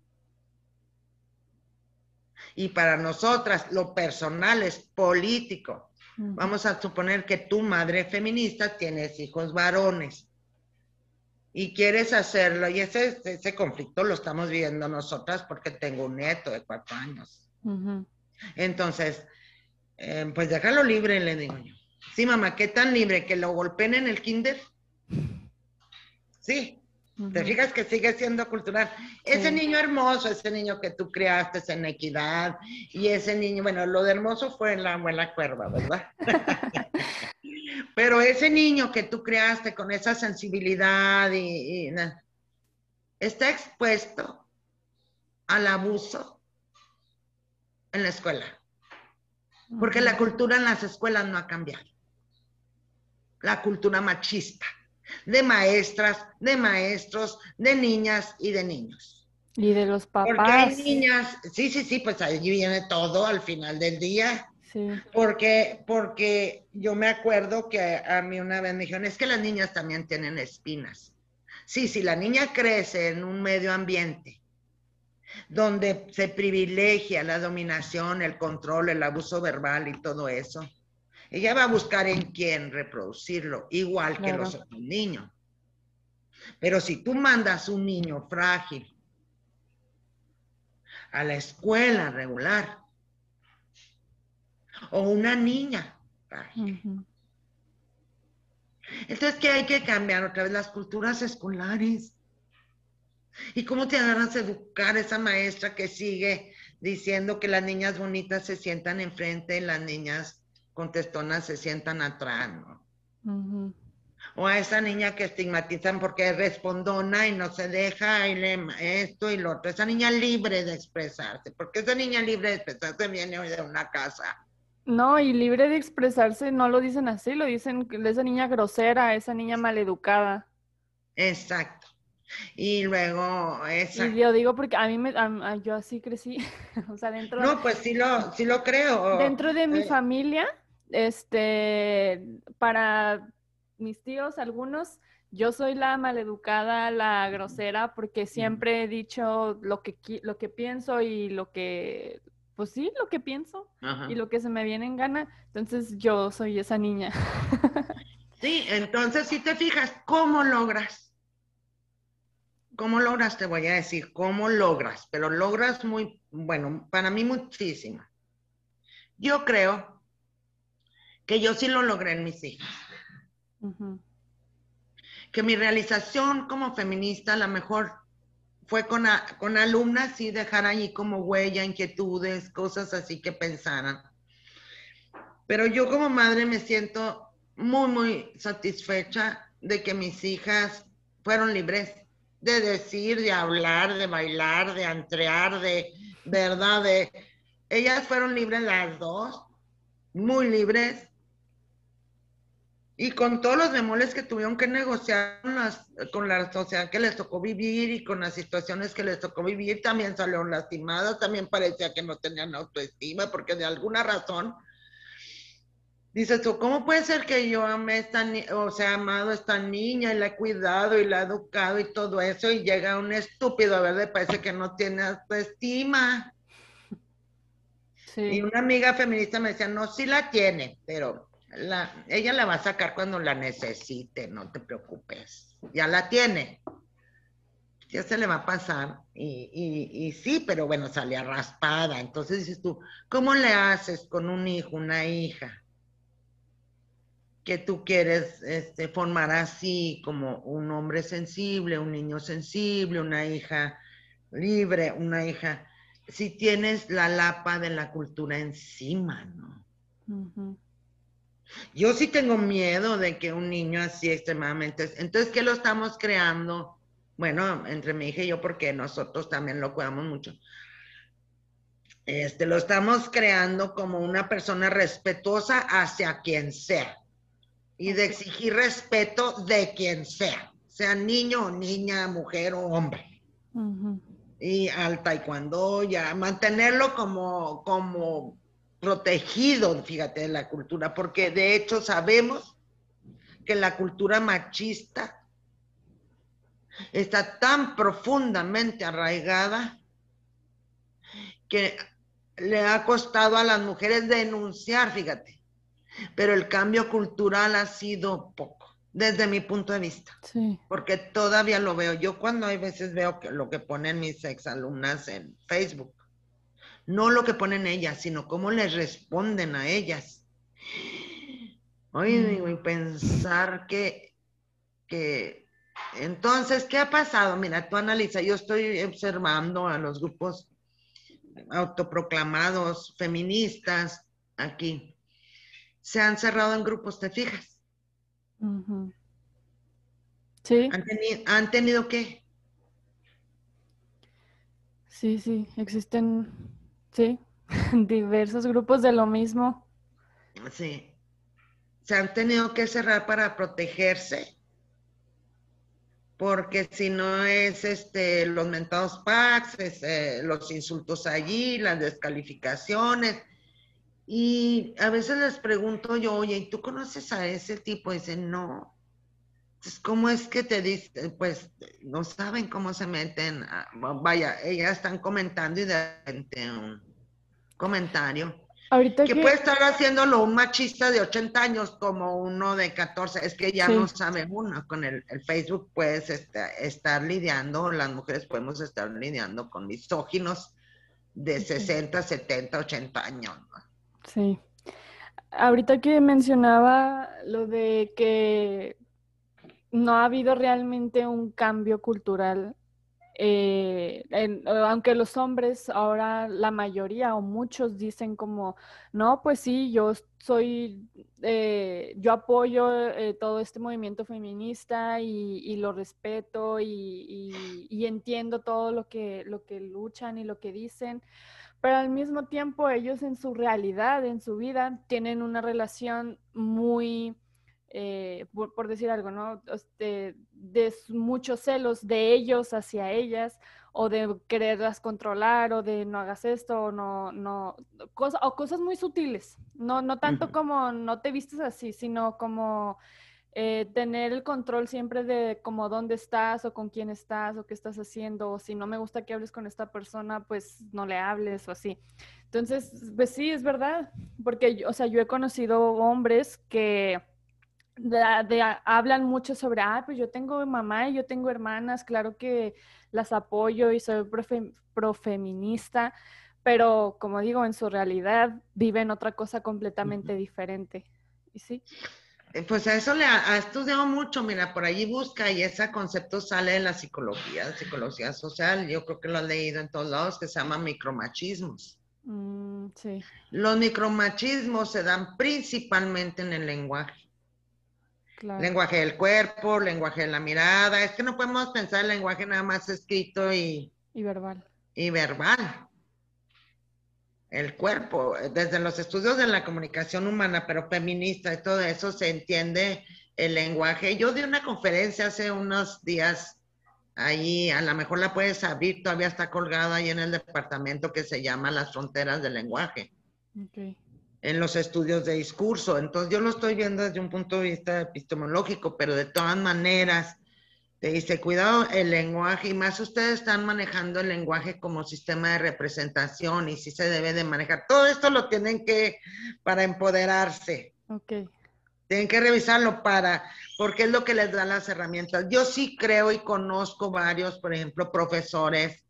Y para nosotras lo personal es político. Vamos a suponer que tu madre feminista tienes hijos varones y quieres hacerlo, y ese, ese conflicto lo estamos viendo nosotras porque tengo un nieto de cuatro años. Entonces, eh, pues déjalo libre, le digo yo. Sí, mamá, ¿qué tan libre? ¿Que lo golpeen en el kinder? Sí, te fijas que sigue siendo cultural. Ese niño hermoso, ese niño que tú creaste en equidad, y ese niño, bueno, lo de hermoso fue en la abuela cuerva, ¿verdad? Pero ese niño que tú creaste con esa sensibilidad y está expuesto al abuso en la escuela. Porque la cultura en las escuelas no ha cambiado. La cultura machista, de maestras, de maestros, de niñas y de niños. Y de los papás. Porque hay niñas, sí, sí, sí, pues allí viene todo al final del día. Sí. Porque, porque yo me acuerdo que a mí una vez me dijeron, es que las niñas también tienen espinas. Sí, si la niña crece en un medio ambiente donde se privilegia la dominación, el control, el abuso verbal y todo eso, ella va a buscar en quién reproducirlo, igual que los otros niños. Pero si tú mandas un niño frágil a la escuela regular, o una niña frágil, entonces, ¿qué hay que cambiar otra vez? Las culturas escolares. ¿Y cómo te agarras a educar esa maestra que sigue diciendo que las niñas bonitas se sientan enfrente y las niñas contestonas se sientan atrás, ¿no? O a esa niña que estigmatizan porque es respondona y no se deja y le esto y lo otro. Esa niña libre de expresarse, porque esa niña libre de expresarse viene hoy de una casa. No, y libre de expresarse no lo dicen así, lo dicen esa niña grosera, esa niña maleducada. Exacto. Y luego esa. Y yo digo porque a mí me, yo así crecí, o sea, dentro. No, pues sí lo, sí lo creo. Dentro de mi eh. familia, este, para mis tíos, algunos, yo soy la maleducada, la grosera, porque siempre he dicho lo que, lo que pienso y lo que, pues sí, lo que pienso y lo que se me viene en gana. Entonces yo soy esa niña. sí, entonces si te fijas, ¿cómo logras? ¿Cómo logras? Te voy a decir, ¿cómo logras? Pero logras muy, bueno, para mí muchísimo. Yo creo que yo sí lo logré en mis hijos. Que mi realización como feminista a lo mejor fue con, con alumnas y dejar allí como huella, inquietudes, cosas así que pensaran. Pero yo como madre me siento muy, muy satisfecha de que mis hijas fueron libres de decir, de hablar, de bailar, de entrear, de verdad, de... Ellas fueron libres las dos, muy libres, y con todos los demoles que tuvieron que negociar con, la sociedad que les tocó vivir y con las situaciones que les tocó vivir, también salieron lastimadas, también parecía que no tenían autoestima, porque de alguna razón, dices tú, ¿cómo puede ser que yo amé esta, o sea, amado a esta niña y la he cuidado y la he educado y todo eso, y llega un estúpido a ver, le parece que no tiene autoestima? Sí. Y una amiga feminista me decía, no, sí la tiene, pero la, ella la va a sacar cuando la necesite, no te preocupes. Ya la tiene. Ya se le va a pasar. Y, y, y sí, pero bueno, salía raspada. Entonces dices tú, ¿cómo le haces con un hijo, una hija? Que tú quieres este, formar así como un hombre sensible, un niño sensible, una hija libre, una hija, si tienes la lapa de la cultura encima, ¿no? Yo sí tengo miedo de que un niño así extremadamente... Entonces, ¿qué lo estamos creando? Bueno, entre mi hija y yo, porque nosotros también lo cuidamos mucho. Este, lo estamos creando como una persona respetuosa hacia quien sea y de exigir respeto de quien sea, sea niño o niña, mujer o hombre. Y al taekwondo ya mantenerlo como, como protegido, fíjate, de la cultura, porque de hecho sabemos que la cultura machista está tan profundamente arraigada que le ha costado a las mujeres denunciar, fíjate, pero el cambio cultural ha sido poco, desde mi punto de vista, sí. porque todavía lo veo. Yo cuando hay veces veo que lo que ponen mis exalumnas en Facebook, no lo que ponen ellas, sino cómo les responden a ellas. Oye, y pensar que, que, entonces, ¿qué ha pasado? Mira, tú analiza, yo estoy observando a los grupos autoproclamados feministas aquí. Se han cerrado en grupos, ¿te fijas? Sí. ¿Han, ¿Han tenido qué? Sí, sí, existen Sí, diversos grupos de lo mismo. Sí. Se han tenido que cerrar para protegerse. Porque si no es este los mentados packs, eh, los insultos allí, las descalificaciones. Y a veces les pregunto yo, oye, ¿y tú conoces a ese tipo? Y dicen, no. Entonces, ¿cómo es que te dicen? Pues no saben cómo se meten. vaya, ellas están comentando y de repente un comentario. Ahorita que, puede estar haciéndolo un machista de 80 años como uno de 14. Es que ya no sabe uno. Con el, Facebook puedes estar lidiando, las mujeres podemos estar lidiando con misóginos de 60, 70, 80 años. Sí. Ahorita que mencionaba lo de que no ha habido realmente un cambio cultural, eh, aunque los hombres ahora la mayoría o muchos dicen como, no, pues sí, yo soy, eh, yo apoyo eh, todo este movimiento feminista y, lo respeto y, y, entiendo todo lo que, lo que luchan y lo que dicen, pero al mismo tiempo ellos en su realidad, en su vida, tienen una relación muy eh, por, decir algo, ¿no? Este, de muchos celos de ellos hacia ellas o de quererlas controlar o de no hagas esto o no, no, o cosas muy sutiles, no, no tanto como no te vistes así, sino como eh, tener el control siempre de como dónde estás o con quién estás o qué estás haciendo, o si no me gusta que hables con esta persona, pues no le hables o así. Entonces, pues sí, es verdad, porque, o sea, yo he conocido hombres que hablan mucho sobre, ah, pues yo tengo mamá y yo tengo hermanas, claro que las apoyo y soy profeminista, pero como digo, en su realidad viven otra cosa completamente diferente. ¿Y sí? Eh, pues a eso le ha, estudiado mucho, mira, por allí busca y ese concepto sale de la psicología, psicología social, yo creo que lo has leído en todos lados, que se llama micromachismos. Mm, sí. Los micromachismos se dan principalmente en el lenguaje. Lenguaje del cuerpo, lenguaje de la mirada, es que no podemos pensar el lenguaje nada más escrito y... Y verbal. Y verbal el cuerpo, desde los estudios de la comunicación humana, pero feminista y todo eso, se entiende el lenguaje. Yo di una conferencia hace unos días ahí, a lo mejor la puedes abrir, todavía está colgada ahí en el departamento que se llama Las Fronteras del Lenguaje. En los estudios de discurso. Entonces yo lo estoy viendo desde un punto de vista epistemológico, pero de todas maneras, te dice, cuidado el lenguaje, y más ustedes están manejando el lenguaje como sistema de representación y si se debe de manejar. Todo esto lo tienen que, para empoderarse. Ok. Tienen que revisarlo para, porque es lo que les da las herramientas. Yo sí creo y conozco varios, por ejemplo, profesores.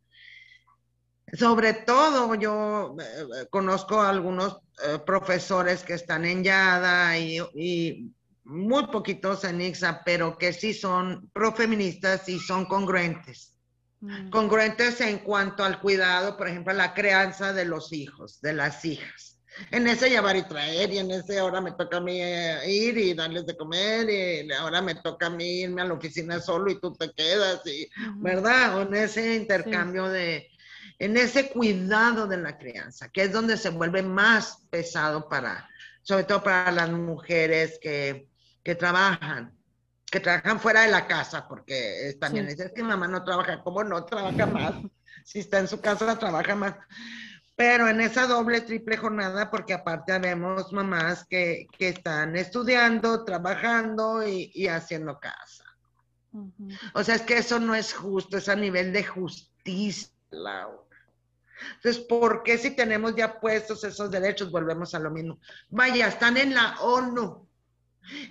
Sobre todo yo eh, conozco algunos eh, profesores que están en Yada y muy poquitos en IXA, pero que sí son profeministas y son congruentes. Mm. Congruentes en cuanto al cuidado, por ejemplo, la crianza de los hijos, de las hijas. En ese llevar y traer, y en ese ahora me toca a mí eh, ir y darles de comer, y ahora me toca a mí irme a la oficina solo y tú te quedas, y, ¿verdad? O en ese intercambio de, en ese cuidado de la crianza, que es donde se vuelve más pesado para, sobre todo para las mujeres que que trabajan, que trabajan fuera de la casa, porque también es que mamá no trabaja, ¿cómo no trabaja más? Si está en su casa, trabaja más. Pero en esa doble, triple jornada, porque aparte vemos mamás que, están estudiando, trabajando y, haciendo casa. O sea, es que eso no es justo, es a nivel de justicia, Laura. Entonces, ¿por qué si tenemos ya puestos esos derechos, volvemos a lo mismo? Vaya, están en la ONU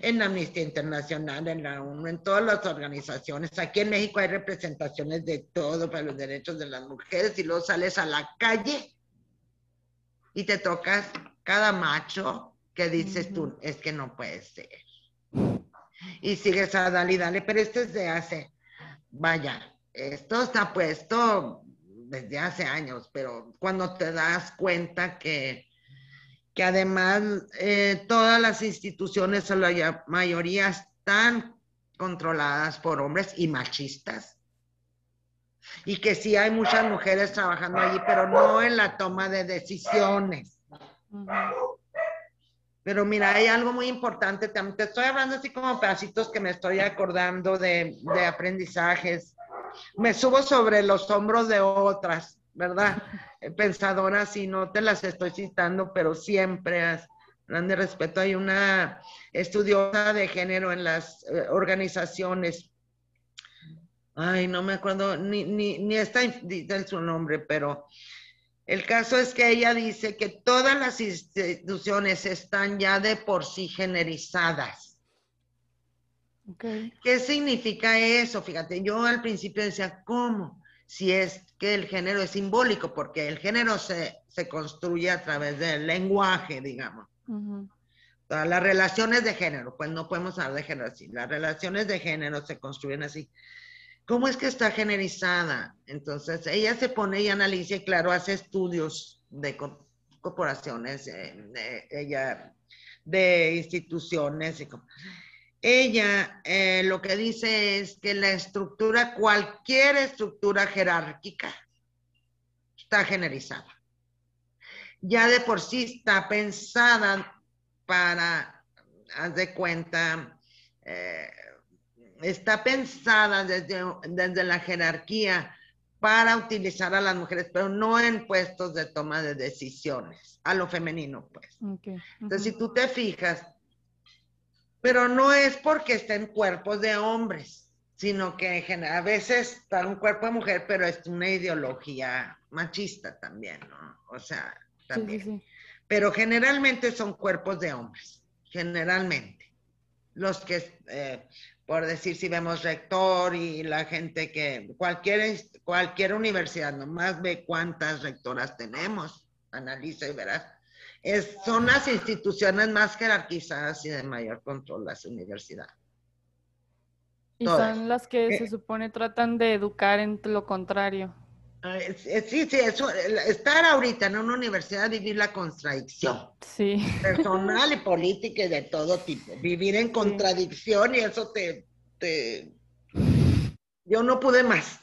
en Amnistía Internacional, en la ONU, en todas las organizaciones. Aquí en México hay representaciones de todo para los derechos de las mujeres y luego sales a la calle y te tocas cada macho que dices tú, es que no puede ser. Y sigues a dale y dale, pero esto es de hace, vaya, esto está puesto desde hace años, pero cuando te das cuenta que que además eh, todas las instituciones, la mayoría están controladas por hombres y machistas. Y que sí hay muchas mujeres trabajando allí, pero no en la toma de decisiones. Pero mira, hay algo muy importante también. Te estoy hablando así como pedacitos que me estoy acordando de, de aprendizajes. Me subo sobre los hombros de otras, ¿verdad? pensadoras y no te las estoy citando, pero siempre, grande respeto, hay una estudiosa de género en las eh, organizaciones. Ay, no me acuerdo, ni, ni, ni está en su nombre, pero el caso es que ella dice que todas las instituciones están ya de por sí generizadas. ¿Qué significa eso? Fíjate, yo al principio decía, ¿cómo? Si es que el género es simbólico, porque el género se, construye a través del lenguaje, digamos. las relaciones de género, pues no podemos hablar de género así, las relaciones de género se construyen así. ¿Cómo es que está generizada? Entonces, ella se pone y analiza y claro, hace estudios de corporaciones, eh, de, ella, de instituciones. Y, ella eh, lo que dice es que la estructura, cualquier estructura jerárquica, está generalizada. Ya de por sí está pensada para, haz de cuenta, eh, está pensada desde, desde la jerarquía para utilizar a las mujeres, pero no en puestos de toma de decisiones, a lo femenino, pues. Entonces, si tú te fijas, pero no es porque estén cuerpos de hombres, sino que a veces está un cuerpo de mujer, pero es una ideología machista también, ¿no? O sea, también. Pero generalmente son cuerpos de hombres, generalmente. Los que, eh, por decir, si vemos rector y la gente que, cualquier, cualquier universidad, nomás ve cuántas rectoras tenemos, analiza y verás son las instituciones más jerarquizadas y de mayor control, las universidades. Y son las que eh, se supone tratan de educar en lo contrario. Sí, sí, eso, estar ahorita en una universidad, vivir la contradicción. Sí. Personal y política y de todo tipo. Vivir en contradicción y eso te, te... Yo no pude más.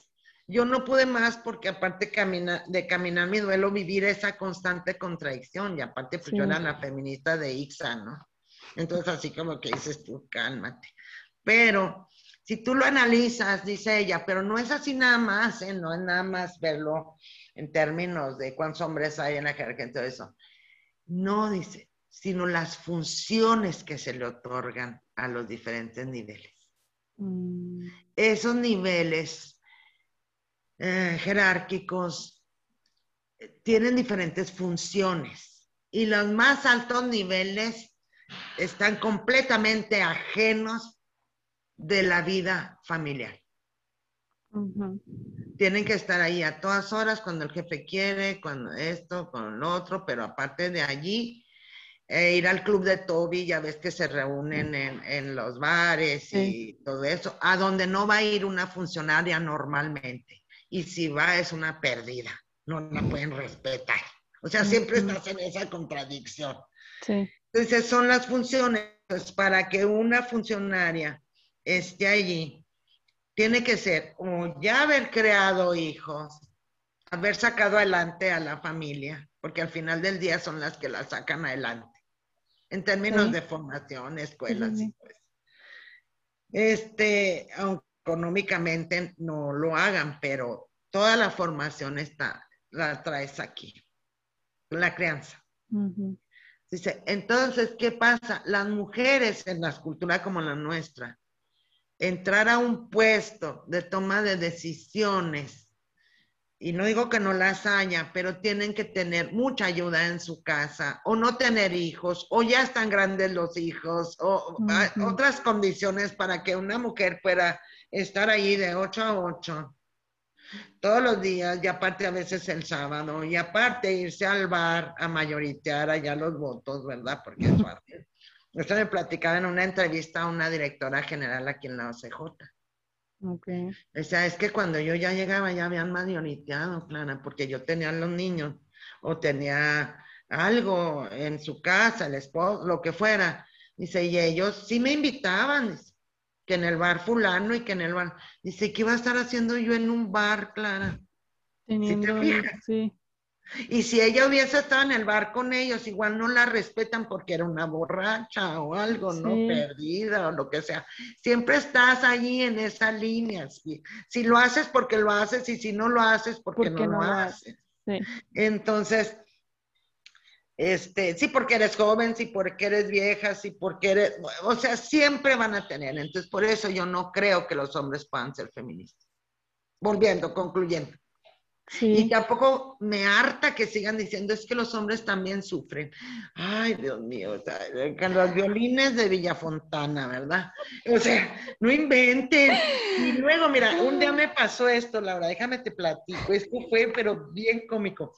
Yo no pude más porque aparte camina, de caminar mi duelo, vivir esa constante contradicción. Y aparte, pues yo era la feminista de Ixa, ¿no? Entonces así como que dices tú, cálmate. Pero si tú lo analizas, dice ella, pero no es así nada más, ¿eh? no es nada más verlo en términos de cuántos hombres hay en la jerarquía y todo eso. No, dice, sino las funciones que se le otorgan a los diferentes niveles. Mm. Esos niveles eh, jerárquicos eh, tienen diferentes funciones y los más altos niveles están completamente ajenos de la vida familiar. Tienen que estar ahí a todas horas cuando el jefe quiere, cuando esto, con lo otro, pero aparte de allí, eh, ir al club de Toby, ya ves que se reúnen en, los bares y todo eso, a donde no va a ir una funcionaria normalmente. Y si va es una pérdida, no la pueden respetar. O sea, siempre estás en esa contradicción. Entonces, son las funciones para que una funcionaria esté allí, tiene que ser o ya haber creado hijos, haber sacado adelante a la familia, porque al final del día son las que la sacan adelante, en términos de formación, escuelas. pues. Este, aunque económicamente no lo hagan, pero toda la formación está, la traes aquí, la crianza. Dice, entonces, ¿qué pasa? Las mujeres en las culturas como la nuestra, entrar a un puesto de toma de decisiones, y no digo que no las haya, pero tienen que tener mucha ayuda en su casa, o no tener hijos, o ya están grandes los hijos, o otras condiciones para que una mujer pueda estar ahí de 8 a 8 todos los días, y aparte a veces el sábado, y aparte irse al bar a mayoritear allá los votos, ¿verdad? Porque es fácil. Esto me platicaba en una entrevista a una directora general aquí en la OCJ. Okay. O sea, es que cuando yo ya llegaba ya habían mayoriteado, Clara, porque yo tenía a los niños o tenía algo en su casa, el esposo, lo que fuera. Dice, y ellos sí me invitaban, que en el bar fulano y que en el bar. Dice, ¿qué iba a estar haciendo yo en un bar, Clara? Teniendo, sí. Y si ella hubiese estado en el bar con ellos, igual no la respetan porque era una borracha o algo, ¿no? Perdida o lo que sea. Siempre estás allí en esa línea. Si, lo haces porque lo haces y si no lo haces porque, no, lo haces. Entonces, este, sí porque eres joven, sí porque eres vieja, sí porque eres, o sea, siempre van a tener. Entonces, por eso yo no creo que los hombres puedan ser feministas. Volviendo, concluyendo. Y tampoco me harta que sigan diciendo es que los hombres también sufren. Ay, Dios mío, con los violines de Villafontana, ¿verdad? O sea, no inventen. Y luego, mira, un día me pasó esto, Laura, déjame te platico. Esto fue, pero bien cómico.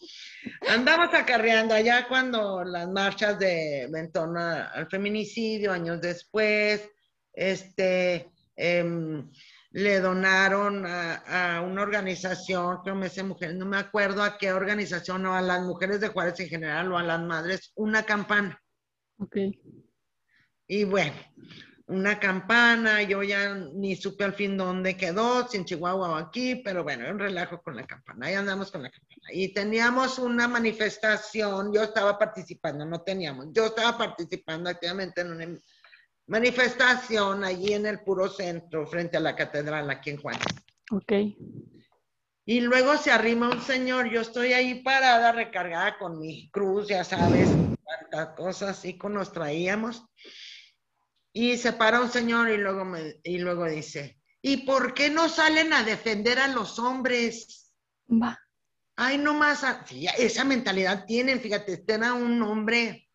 Andamos acarreando allá cuando las marchas de en torno al feminicidio, años después, este. Eh, le donaron a, una organización, creo que mujeres, no me acuerdo a qué organización, o a las mujeres de Juárez en general, o a las madres, una campana. Ok. Y bueno, una campana, yo ya ni supe al fin dónde quedó, si en Chihuahua o aquí, pero bueno, un relajo con la campana, ahí andamos con la campana. Y teníamos una manifestación, yo estaba participando, no teníamos, yo estaba participando activamente en una manifestación allí en el puro centro, frente a la catedral, aquí en Juárez. Ok. Y luego se arrima un señor, yo estoy ahí parada, recargada con mi cruz, ya sabes, cuántas cosas nos traíamos. Y se para un señor y luego, me, y luego dice, ¿y por qué no salen a defender a los hombres? Va. Ay, no más, esa mentalidad tienen, fíjate, este era un hombre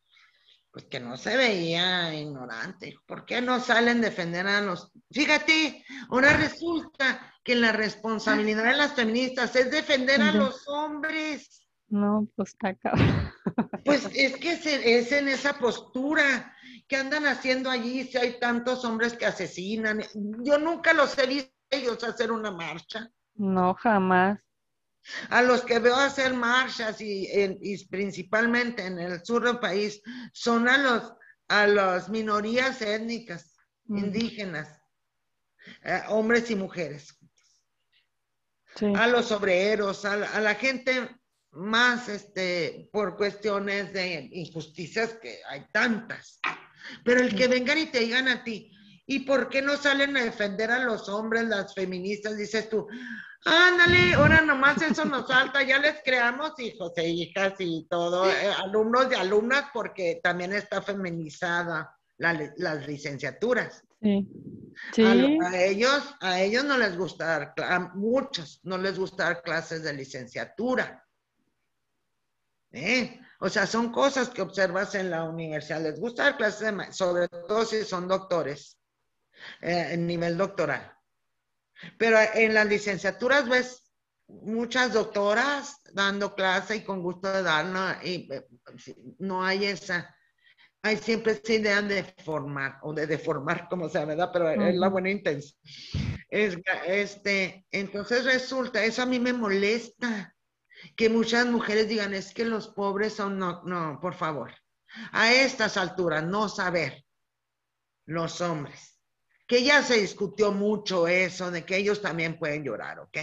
pues que no se veía ignorante. ¿Por qué no salen a defender a los... Fíjate, ahora resulta que la responsabilidad de las feministas es defender a los hombres. No, pues está Pues es que es, en esa postura que andan haciendo allí si hay tantos hombres que asesinan. Yo nunca los he visto ellos hacer una marcha. No, jamás. A los que veo hacer marchas y, principalmente en el sur del país son a los a las minorías étnicas, indígenas, eh, hombres y mujeres. A los obreros, a, la gente más este, por cuestiones de injusticias, que hay tantas. Pero el que vengan y te digan a ti, ¿y por qué no salen a defender a los hombres, las feministas? Dices tú, ándale, ahora nomás eso nos falta, ya les creamos hijos e hijas y todo, eh, alumnos y alumnas, porque también está feminizada las licenciaturas. Sí. A, ellos, a ellos no les gusta dar, a muchos no les gusta dar clases de licenciatura. ¿Eh? O sea, son cosas que observas en la universidad. Les gusta dar clases, de, sobre todo si son doctores, eh, en nivel doctoral. Pero en las licenciaturas ves muchas doctoras dando clase y con gusto de dar, y eh, no hay esa, hay siempre esa idea de formar o de deformar, como sea, ¿verdad? Pero es la buena intención. Es, este, entonces resulta, eso a mí me molesta, que muchas mujeres digan, es que los pobres son, no, no, por favor, a estas alturas, no saber los hombres, que ya se discutió mucho eso, de que ellos también pueden llorar, ¿ok?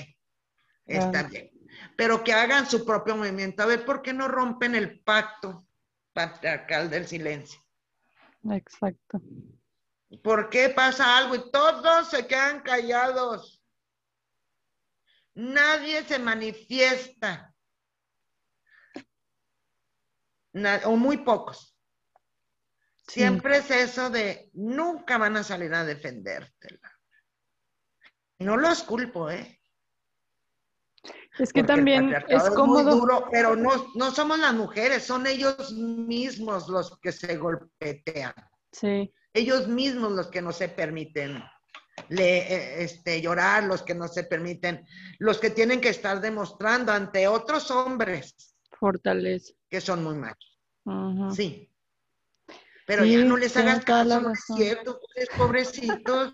Está bien. Pero que hagan su propio movimiento. A ver, ¿por qué no rompen el pacto patriarcal del silencio? Exacto. ¿Por qué pasa algo y todos se quedan callados? Nadie se manifiesta. o muy pocos. Siempre es eso de nunca van a salir a defendértela. No los culpo, ¿eh? Es que también es cómodo. duro, pero no, no somos las mujeres, son ellos mismos los que se golpetean. Sí. Ellos mismos los que no se permiten le, eh, este, llorar, los que no se permiten, los que tienen que estar demostrando ante otros hombres. Fortaleza. Que son muy machos. Sí. Pero ya no les hagan caso, no es cierto, pobrecitos.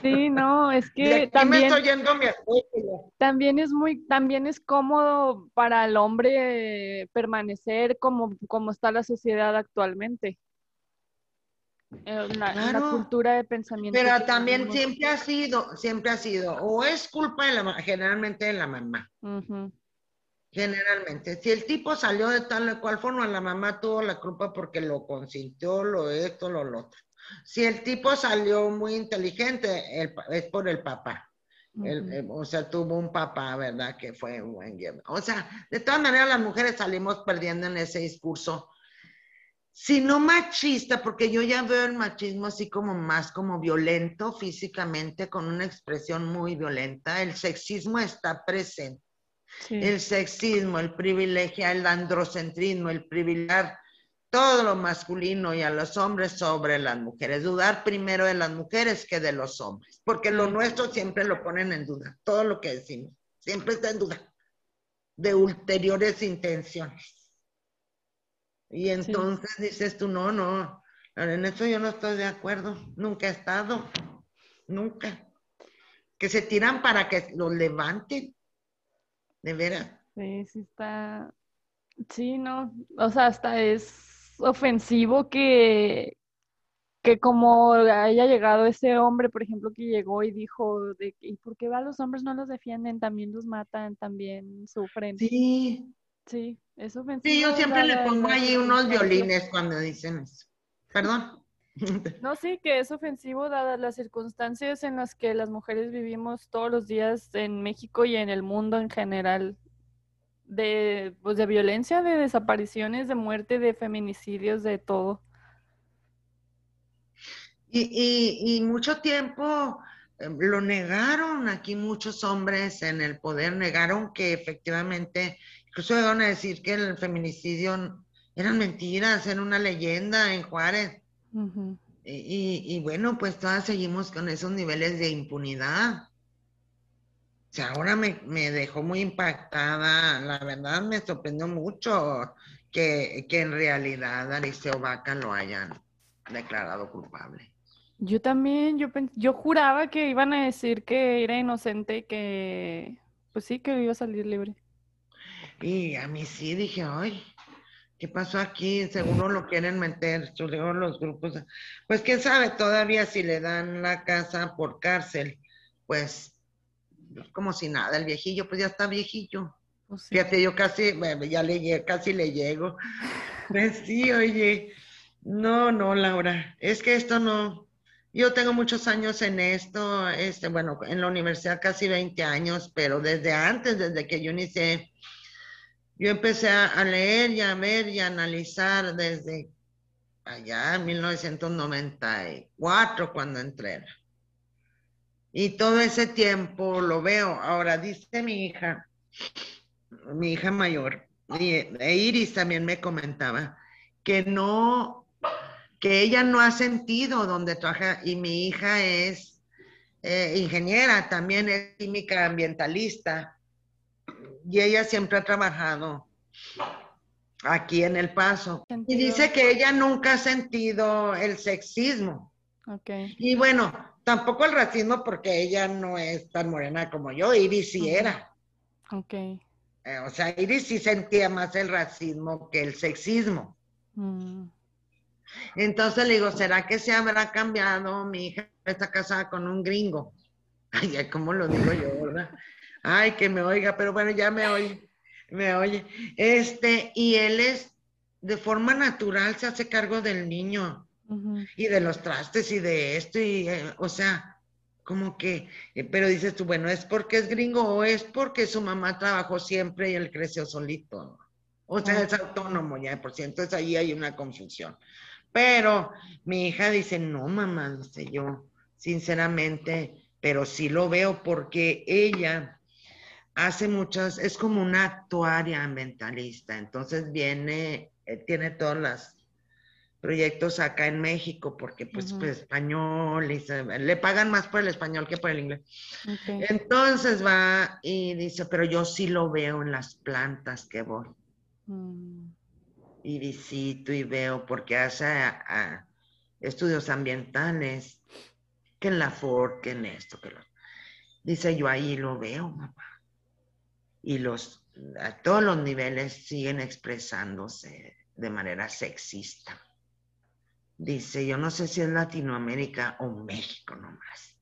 Sí, no, es que también, también es muy, también es cómodo para el hombre permanecer como, como está la sociedad actualmente. Eh, la, cultura de pensamiento. Pero también siempre ha sido, siempre ha sido, o es culpa de la, generalmente de la mamá. Generalmente, si el tipo salió de tal o cual forma, la mamá tuvo la culpa porque lo consintió, lo esto, lo, lo otro. Si el tipo salió muy inteligente, es por el papá. Eh, o sea, tuvo un papá, ¿verdad? Que fue un buen guía. O sea, de todas maneras las mujeres salimos perdiendo en ese discurso. Si no machista, porque yo ya veo el machismo así como más como violento físicamente, con una expresión muy violenta. El sexismo está presente. El sexismo, el privilegio, el androcentrismo, el privilegiar todo lo masculino y a los hombres sobre las mujeres. Dudar primero de las mujeres que de los hombres, porque lo nuestro siempre lo ponen en duda. Todo lo que decimos siempre está en duda de ulteriores intenciones. Y entonces dices tú, no, no, en eso yo no estoy de acuerdo. Nunca he estado, nunca. Que se tiran para que los levanten, de veras. Sí, sí está. Sí, no, o sea, hasta es ofensivo que, que como haya llegado ese hombre, por ejemplo, que llegó y dijo, de, ¿y por qué va los hombres no los defienden? También los matan, también sufren. Sí. Sí, es ofensivo. Sí, yo siempre le pongo ahí unos violines cuando dicen eso. Perdón. No, sí, que es ofensivo dadas las circunstancias en las que las mujeres vivimos todos los días en México y en el mundo en general de, pues de violencia, de desapariciones, de muerte, de feminicidios, de todo. Y, y, mucho tiempo em, lo negaron aquí muchos hombres en el poder, negaron que efectivamente, incluso van a decir que el feminicidio eran mentiras, era una leyenda en Juárez. Y, y, bueno, pues todas seguimos con esos niveles de impunidad. ahora me, me, dejó muy impactada. La verdad me sorprendió mucho que, que en realidad Aristeo Vaca lo hayan declarado culpable. Yo también, yo, yo juraba que iban a decir que era inocente y que, pues sí, que iba a salir libre. Y a mí sí dije, ay, ¿qué pasó aquí? Seguro lo quieren meter, los grupos. Pues quién sabe todavía si le dan la casa por cárcel, pues como si nada, el viejillo, pues ya está viejillo. Pues Fíjate, yo casi, ya le, casi le llego. Pues sí, oye, no, no, Laura, es que esto no, yo tengo muchos años en esto, este, bueno, en la universidad casi 20 años, pero desde antes, desde que yo inicié, yo empecé a, leer y a ver y a analizar desde allá en 1994 cuando entré. Y todo ese tiempo lo veo. Ahora dice mi hija, mi hija mayor, e Iris también me comentaba, que no que ella no ha sentido donde trabaja y mi hija es eh, ingeniera, también es química ambientalista y ella siempre ha trabajado aquí en El Paso. Y dice que ella nunca ha sentido el sexismo. Okay. Y bueno, tampoco el racismo porque ella no es tan morena como yo, Iris sí era. Ok. Eh, o sea, Iris sí sentía más el racismo que el sexismo. Mm. Entonces le digo, ¿será que se habrá cambiado? Mi hija está casada con un gringo. Ay, ¿cómo lo digo yo, verdad? Ay, que me oiga, pero bueno, ya me oye, me oye. Este, y él es, de forma natural, se hace cargo del niño y de los trastes y de esto, y, eh, o sea, como que, eh, pero dices tú, bueno, ¿es porque es gringo o es porque su mamá trabajó siempre y él creció solito? O sea, es autónomo ya, por cierto, entonces ahí hay una confusión. Pero mi hija dice, no, mamá, dice yo, sinceramente, pero sí lo veo porque ella hace muchas, es como una actuaria ambientalista, entonces viene, eh, tiene todos los proyectos acá en México, porque pues, pues español, y le pagan más por el español que por el inglés. Entonces va y dice, pero yo sí lo veo en las plantas que voy. Mm y visito y veo porque hace estudios ambientales, que en la Ford, que en esto, que lo... Dice yo ahí lo veo, mamá. Y los, a todos los niveles siguen expresándose de manera sexista. Dice, yo no sé si es Latinoamérica o México nomás.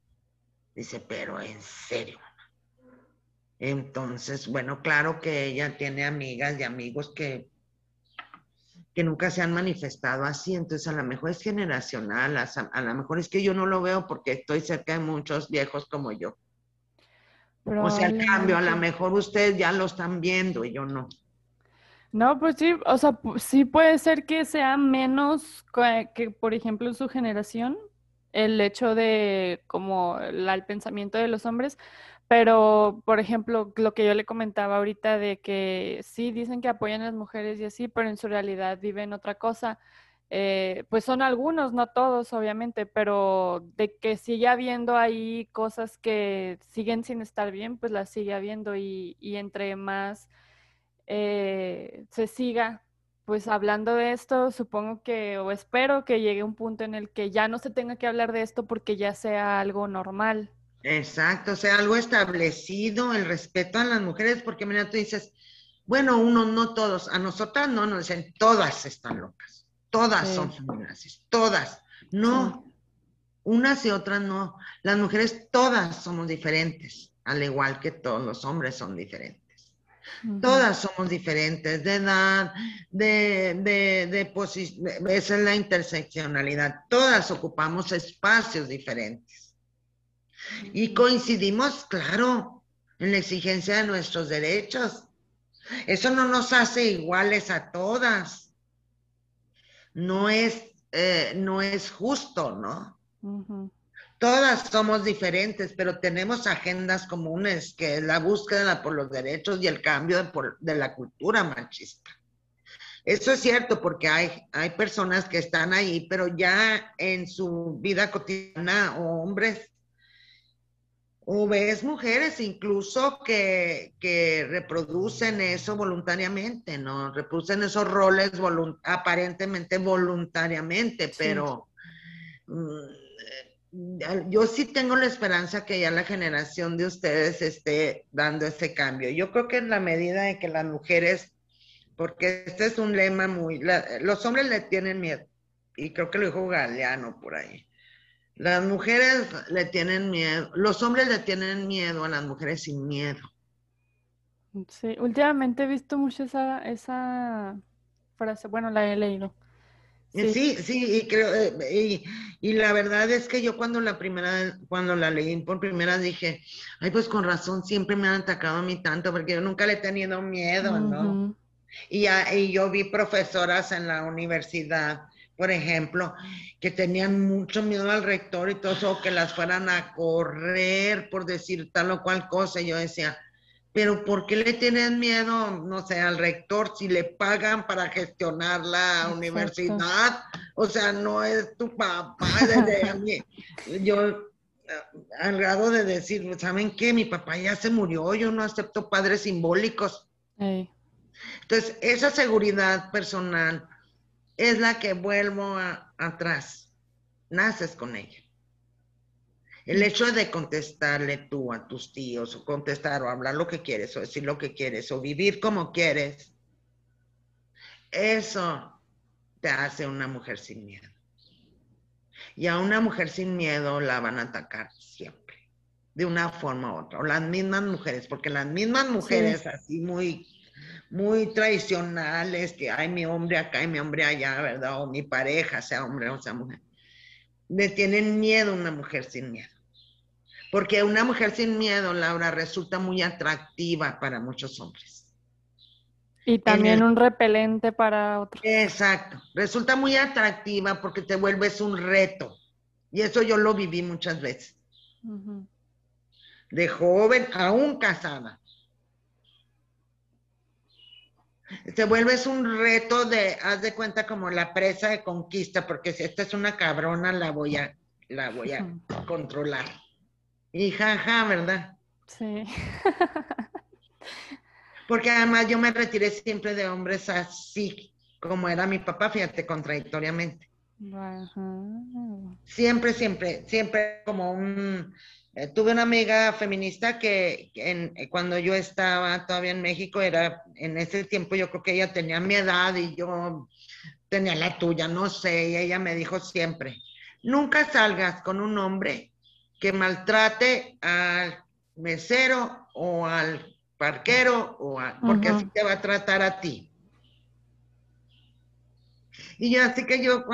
Dice, pero en serio. Entonces, bueno, claro que ella tiene amigas y amigos que que nunca se han manifestado así, entonces a lo mejor es generacional, a, lo mejor es que yo no lo veo porque estoy cerca de muchos viejos como yo. O sea, al cambio, a lo mejor ustedes ya lo están viendo y yo no. No, pues sí, o sea, sí puede ser que sea menos que, por ejemplo, su generación, el hecho de como el pensamiento de los hombres, pero, por ejemplo, lo que yo le comentaba ahorita de que sí dicen que apoyan a las mujeres y así, pero en su realidad viven otra cosa. Eh, pues son algunos, no todos, obviamente, pero de que sigue habiendo ahí cosas que siguen sin estar bien, pues las sigue habiendo y, y entre más eh, se siga pues hablando de esto, supongo que o espero que llegue un punto en el que ya no se tenga que hablar de esto porque ya sea algo normal. Exacto, o sea, algo establecido, el respeto a las mujeres, porque mira, tú dices, bueno, uno, no todos, a nosotras no nos dicen, todas están locas, todas son feminazis, todas. No, unas y otras no. Las mujeres todas somos diferentes, al igual que todos los hombres son diferentes. Todas somos diferentes de edad, de, de, de posición, esa es la interseccionalidad. Todas ocupamos espacios diferentes. Y coincidimos, claro, en la exigencia de nuestros derechos. Eso no nos hace iguales a todas. No es, eh, no es justo, ¿no? Todas somos diferentes, pero tenemos agendas comunes, que es la búsqueda por los derechos y el cambio de, de la cultura machista. Eso es cierto, porque hay, hay personas que están ahí, pero ya en su vida cotidiana, o hombres O ves mujeres incluso que, que reproducen eso voluntariamente, ¿no? Reproducen esos roles aparentemente voluntariamente, pero mm, yo sí tengo la esperanza que ya la generación de ustedes esté dando ese cambio. Yo creo que en la medida en que las mujeres, porque este es un lema muy, los hombres le tienen miedo, y creo que lo dijo Galeano por ahí las mujeres le tienen miedo, los hombres le tienen miedo a las mujeres sin miedo. Sí, últimamente he visto mucho esa, esa frase, bueno, la he leído. Sí, sí, y creo, eh, y, la verdad es que yo cuando la primera, cuando la leí por primera dije, ay, pues con razón siempre me han atacado a mí tanto, porque yo nunca le he tenido miedo, ¿no? Y, y yo vi profesoras en la universidad por ejemplo, que tenían mucho miedo al rector y todo eso, que las fueran a correr por decir tal o cual cosa. Y yo decía, pero ¿por qué le tienen miedo, no sé, al rector si le pagan para gestionar la universidad? O sea, no es tu papá. Desde a mí. Yo, al grado de decir, ¿saben qué? Mi papá ya se murió, yo no acepto padres simbólicos. Entonces, esa seguridad personal es la que vuelvo atrás. Naces con ella. El hecho de contestarle tú a tus tíos, o contestar, o hablar lo que quieres, o decir lo que quieres, o vivir como quieres, eso te hace una mujer sin miedo. Y a una mujer sin miedo la van a atacar siempre, de una forma u otra. O las mismas mujeres, porque las mismas mujeres así muy muy tradicionales, que hay mi hombre acá y mi hombre allá, ¿verdad? O mi pareja, sea hombre o sea mujer. Le tienen miedo a una mujer sin miedo. Porque una mujer sin miedo, Laura, resulta muy atractiva para muchos hombres. Y también un repelente para otros. Exacto. Resulta muy atractiva porque te vuelves un reto. Y eso yo lo viví muchas veces. De joven, aún casada te vuelves un reto de, haz de cuenta como la presa de conquista, porque si esta es una cabrona, la voy a, la voy a controlar. Y jaja, ¿verdad? Sí. porque además yo me retiré siempre de hombres así, como era mi papá, fíjate, contradictoriamente. Siempre, siempre, siempre como un eh, tuve una amiga feminista que eh, cuando yo estaba todavía en México, era en ese tiempo yo creo que ella tenía mi edad y yo tenía la tuya, no sé, y ella me dijo siempre, nunca salgas con un hombre que maltrate al mesero o al parquero, o porque así te va a tratar a ti. Y yo así que yo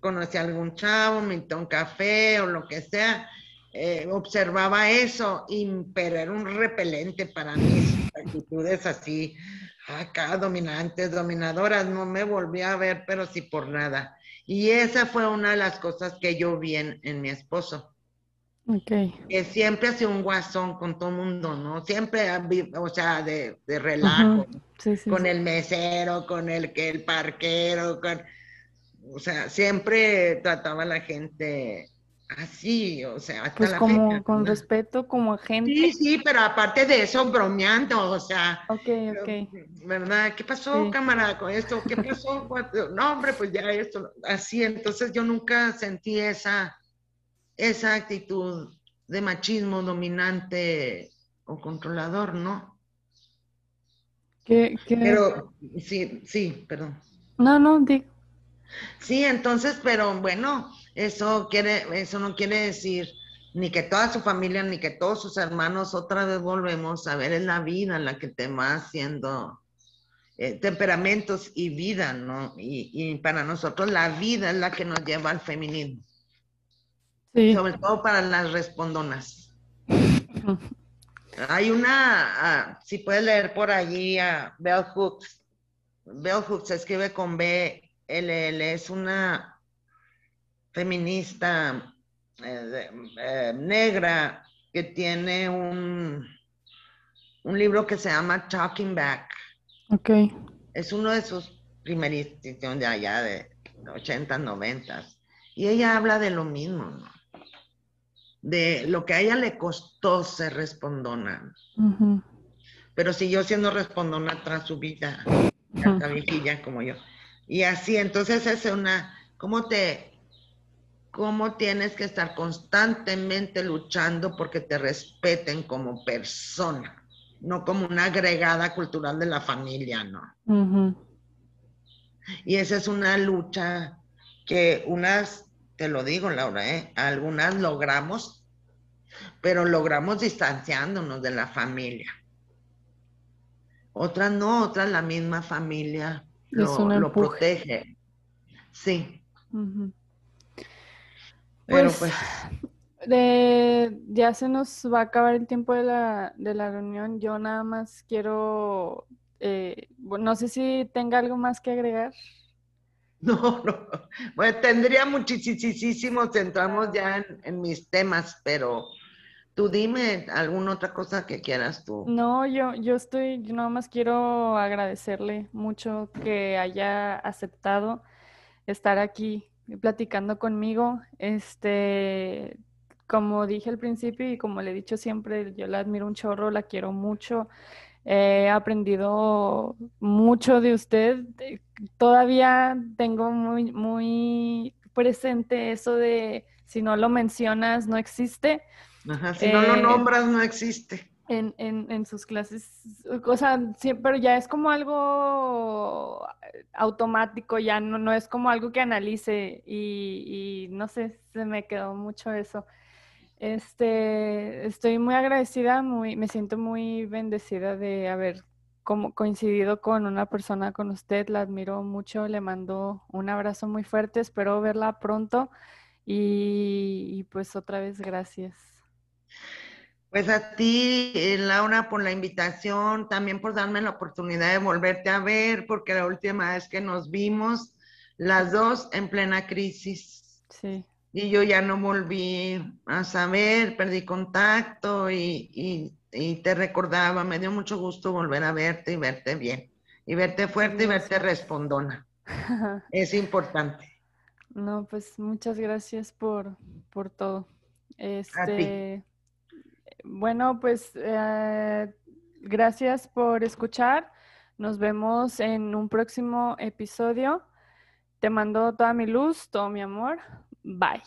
conocí a algún chavo, me un café o lo que sea, eh, observaba eso, y, pero era un repelente para mí, actitudes así, acá dominantes, dominadoras, no me volví a ver, pero sí por nada. Y esa fue una de las cosas que yo vi en, mi esposo. Okay. Que siempre hacía un guasón con todo el mundo, ¿no? Siempre, o sea, de, relajo, con el mesero, con el que el parquero, con, o sea, siempre trataba a la gente así, o sea, hasta pues como con respeto como gente. Sí, sí, pero aparte de eso, bromeando, o sea. Ok, ok. ¿Verdad? ¿Qué pasó, camarada, con esto? ¿Qué pasó? no, hombre, pues ya esto, así, entonces yo nunca sentí esa, esa actitud de machismo dominante o controlador, ¿no? ¿Qué, Pero, sí, sí, perdón. No, no, digo. Sí, entonces, pero bueno, eso, quiere, eso no quiere decir ni que toda su familia, ni que todos sus hermanos otra vez volvemos a ver en la vida la que te va haciendo eh, temperamentos y vida, ¿no? Y, para nosotros la vida es la que nos lleva al feminismo. Sí. Sobre todo para las respondonas. Hay una, ah, si puedes leer por allí a Bell Hooks. Bell Hooks se escribe con B, L, L, es una feminista eh, eh, negra que tiene un, un libro que se llama Talking Back. Ok. Es uno de sus primerísimos de allá de 80, 90. Y ella habla de lo mismo, de lo que a ella le costó ser respondona. Pero siguió siendo respondona tras su vida, hasta viejilla como yo. Y así, entonces es una, ¿cómo te, cómo tienes que estar constantemente luchando porque te respeten como persona, no como una agregada cultural de la familia, ¿no? Y esa es una lucha que unas, te lo digo, Laura, ¿eh? algunas logramos, pero logramos distanciándonos de la familia. Otras no, otras la misma familia lo, protege. Sí. Pero pues, pues ya se nos va a acabar el tiempo de la, de la reunión. Yo nada más quiero, eh, no sé si tenga algo más que agregar. No, no. Bueno, tendría muchísimo, entramos ya en, mis temas, pero tú dime alguna otra cosa que quieras tú. No, yo, yo estoy, yo nada más quiero agradecerle mucho que haya aceptado estar aquí platicando conmigo. Este, como dije al principio y como le he dicho siempre, yo la admiro un chorro, la quiero mucho. He aprendido mucho de usted. Todavía tengo muy, muy presente eso de si no lo mencionas, no existe. Ajá, si no lo eh, nombras, no existe. En, en, sus clases, o sea, pero ya es como algo automático, ya no, no es como algo que analice y, y no sé, se me quedó mucho eso. Este, estoy muy agradecida, muy, me siento muy bendecida de haber como coincidido con una persona con usted, la admiro mucho, le mando un abrazo muy fuerte, espero verla pronto y, pues otra vez gracias. Pues a ti, eh, Laura, por la invitación, también por darme la oportunidad de volverte a ver, porque la última vez que nos vimos, las dos en plena crisis. Sí y yo ya no volví a saber, perdí contacto y, te recordaba, me dio mucho gusto volver a verte y verte bien, y verte fuerte y verte respondona. es importante. No, pues muchas gracias por, por todo. Este, bueno, pues eh, gracias por escuchar. Nos vemos en un próximo episodio. Te mando toda mi luz, todo mi amor. Bye.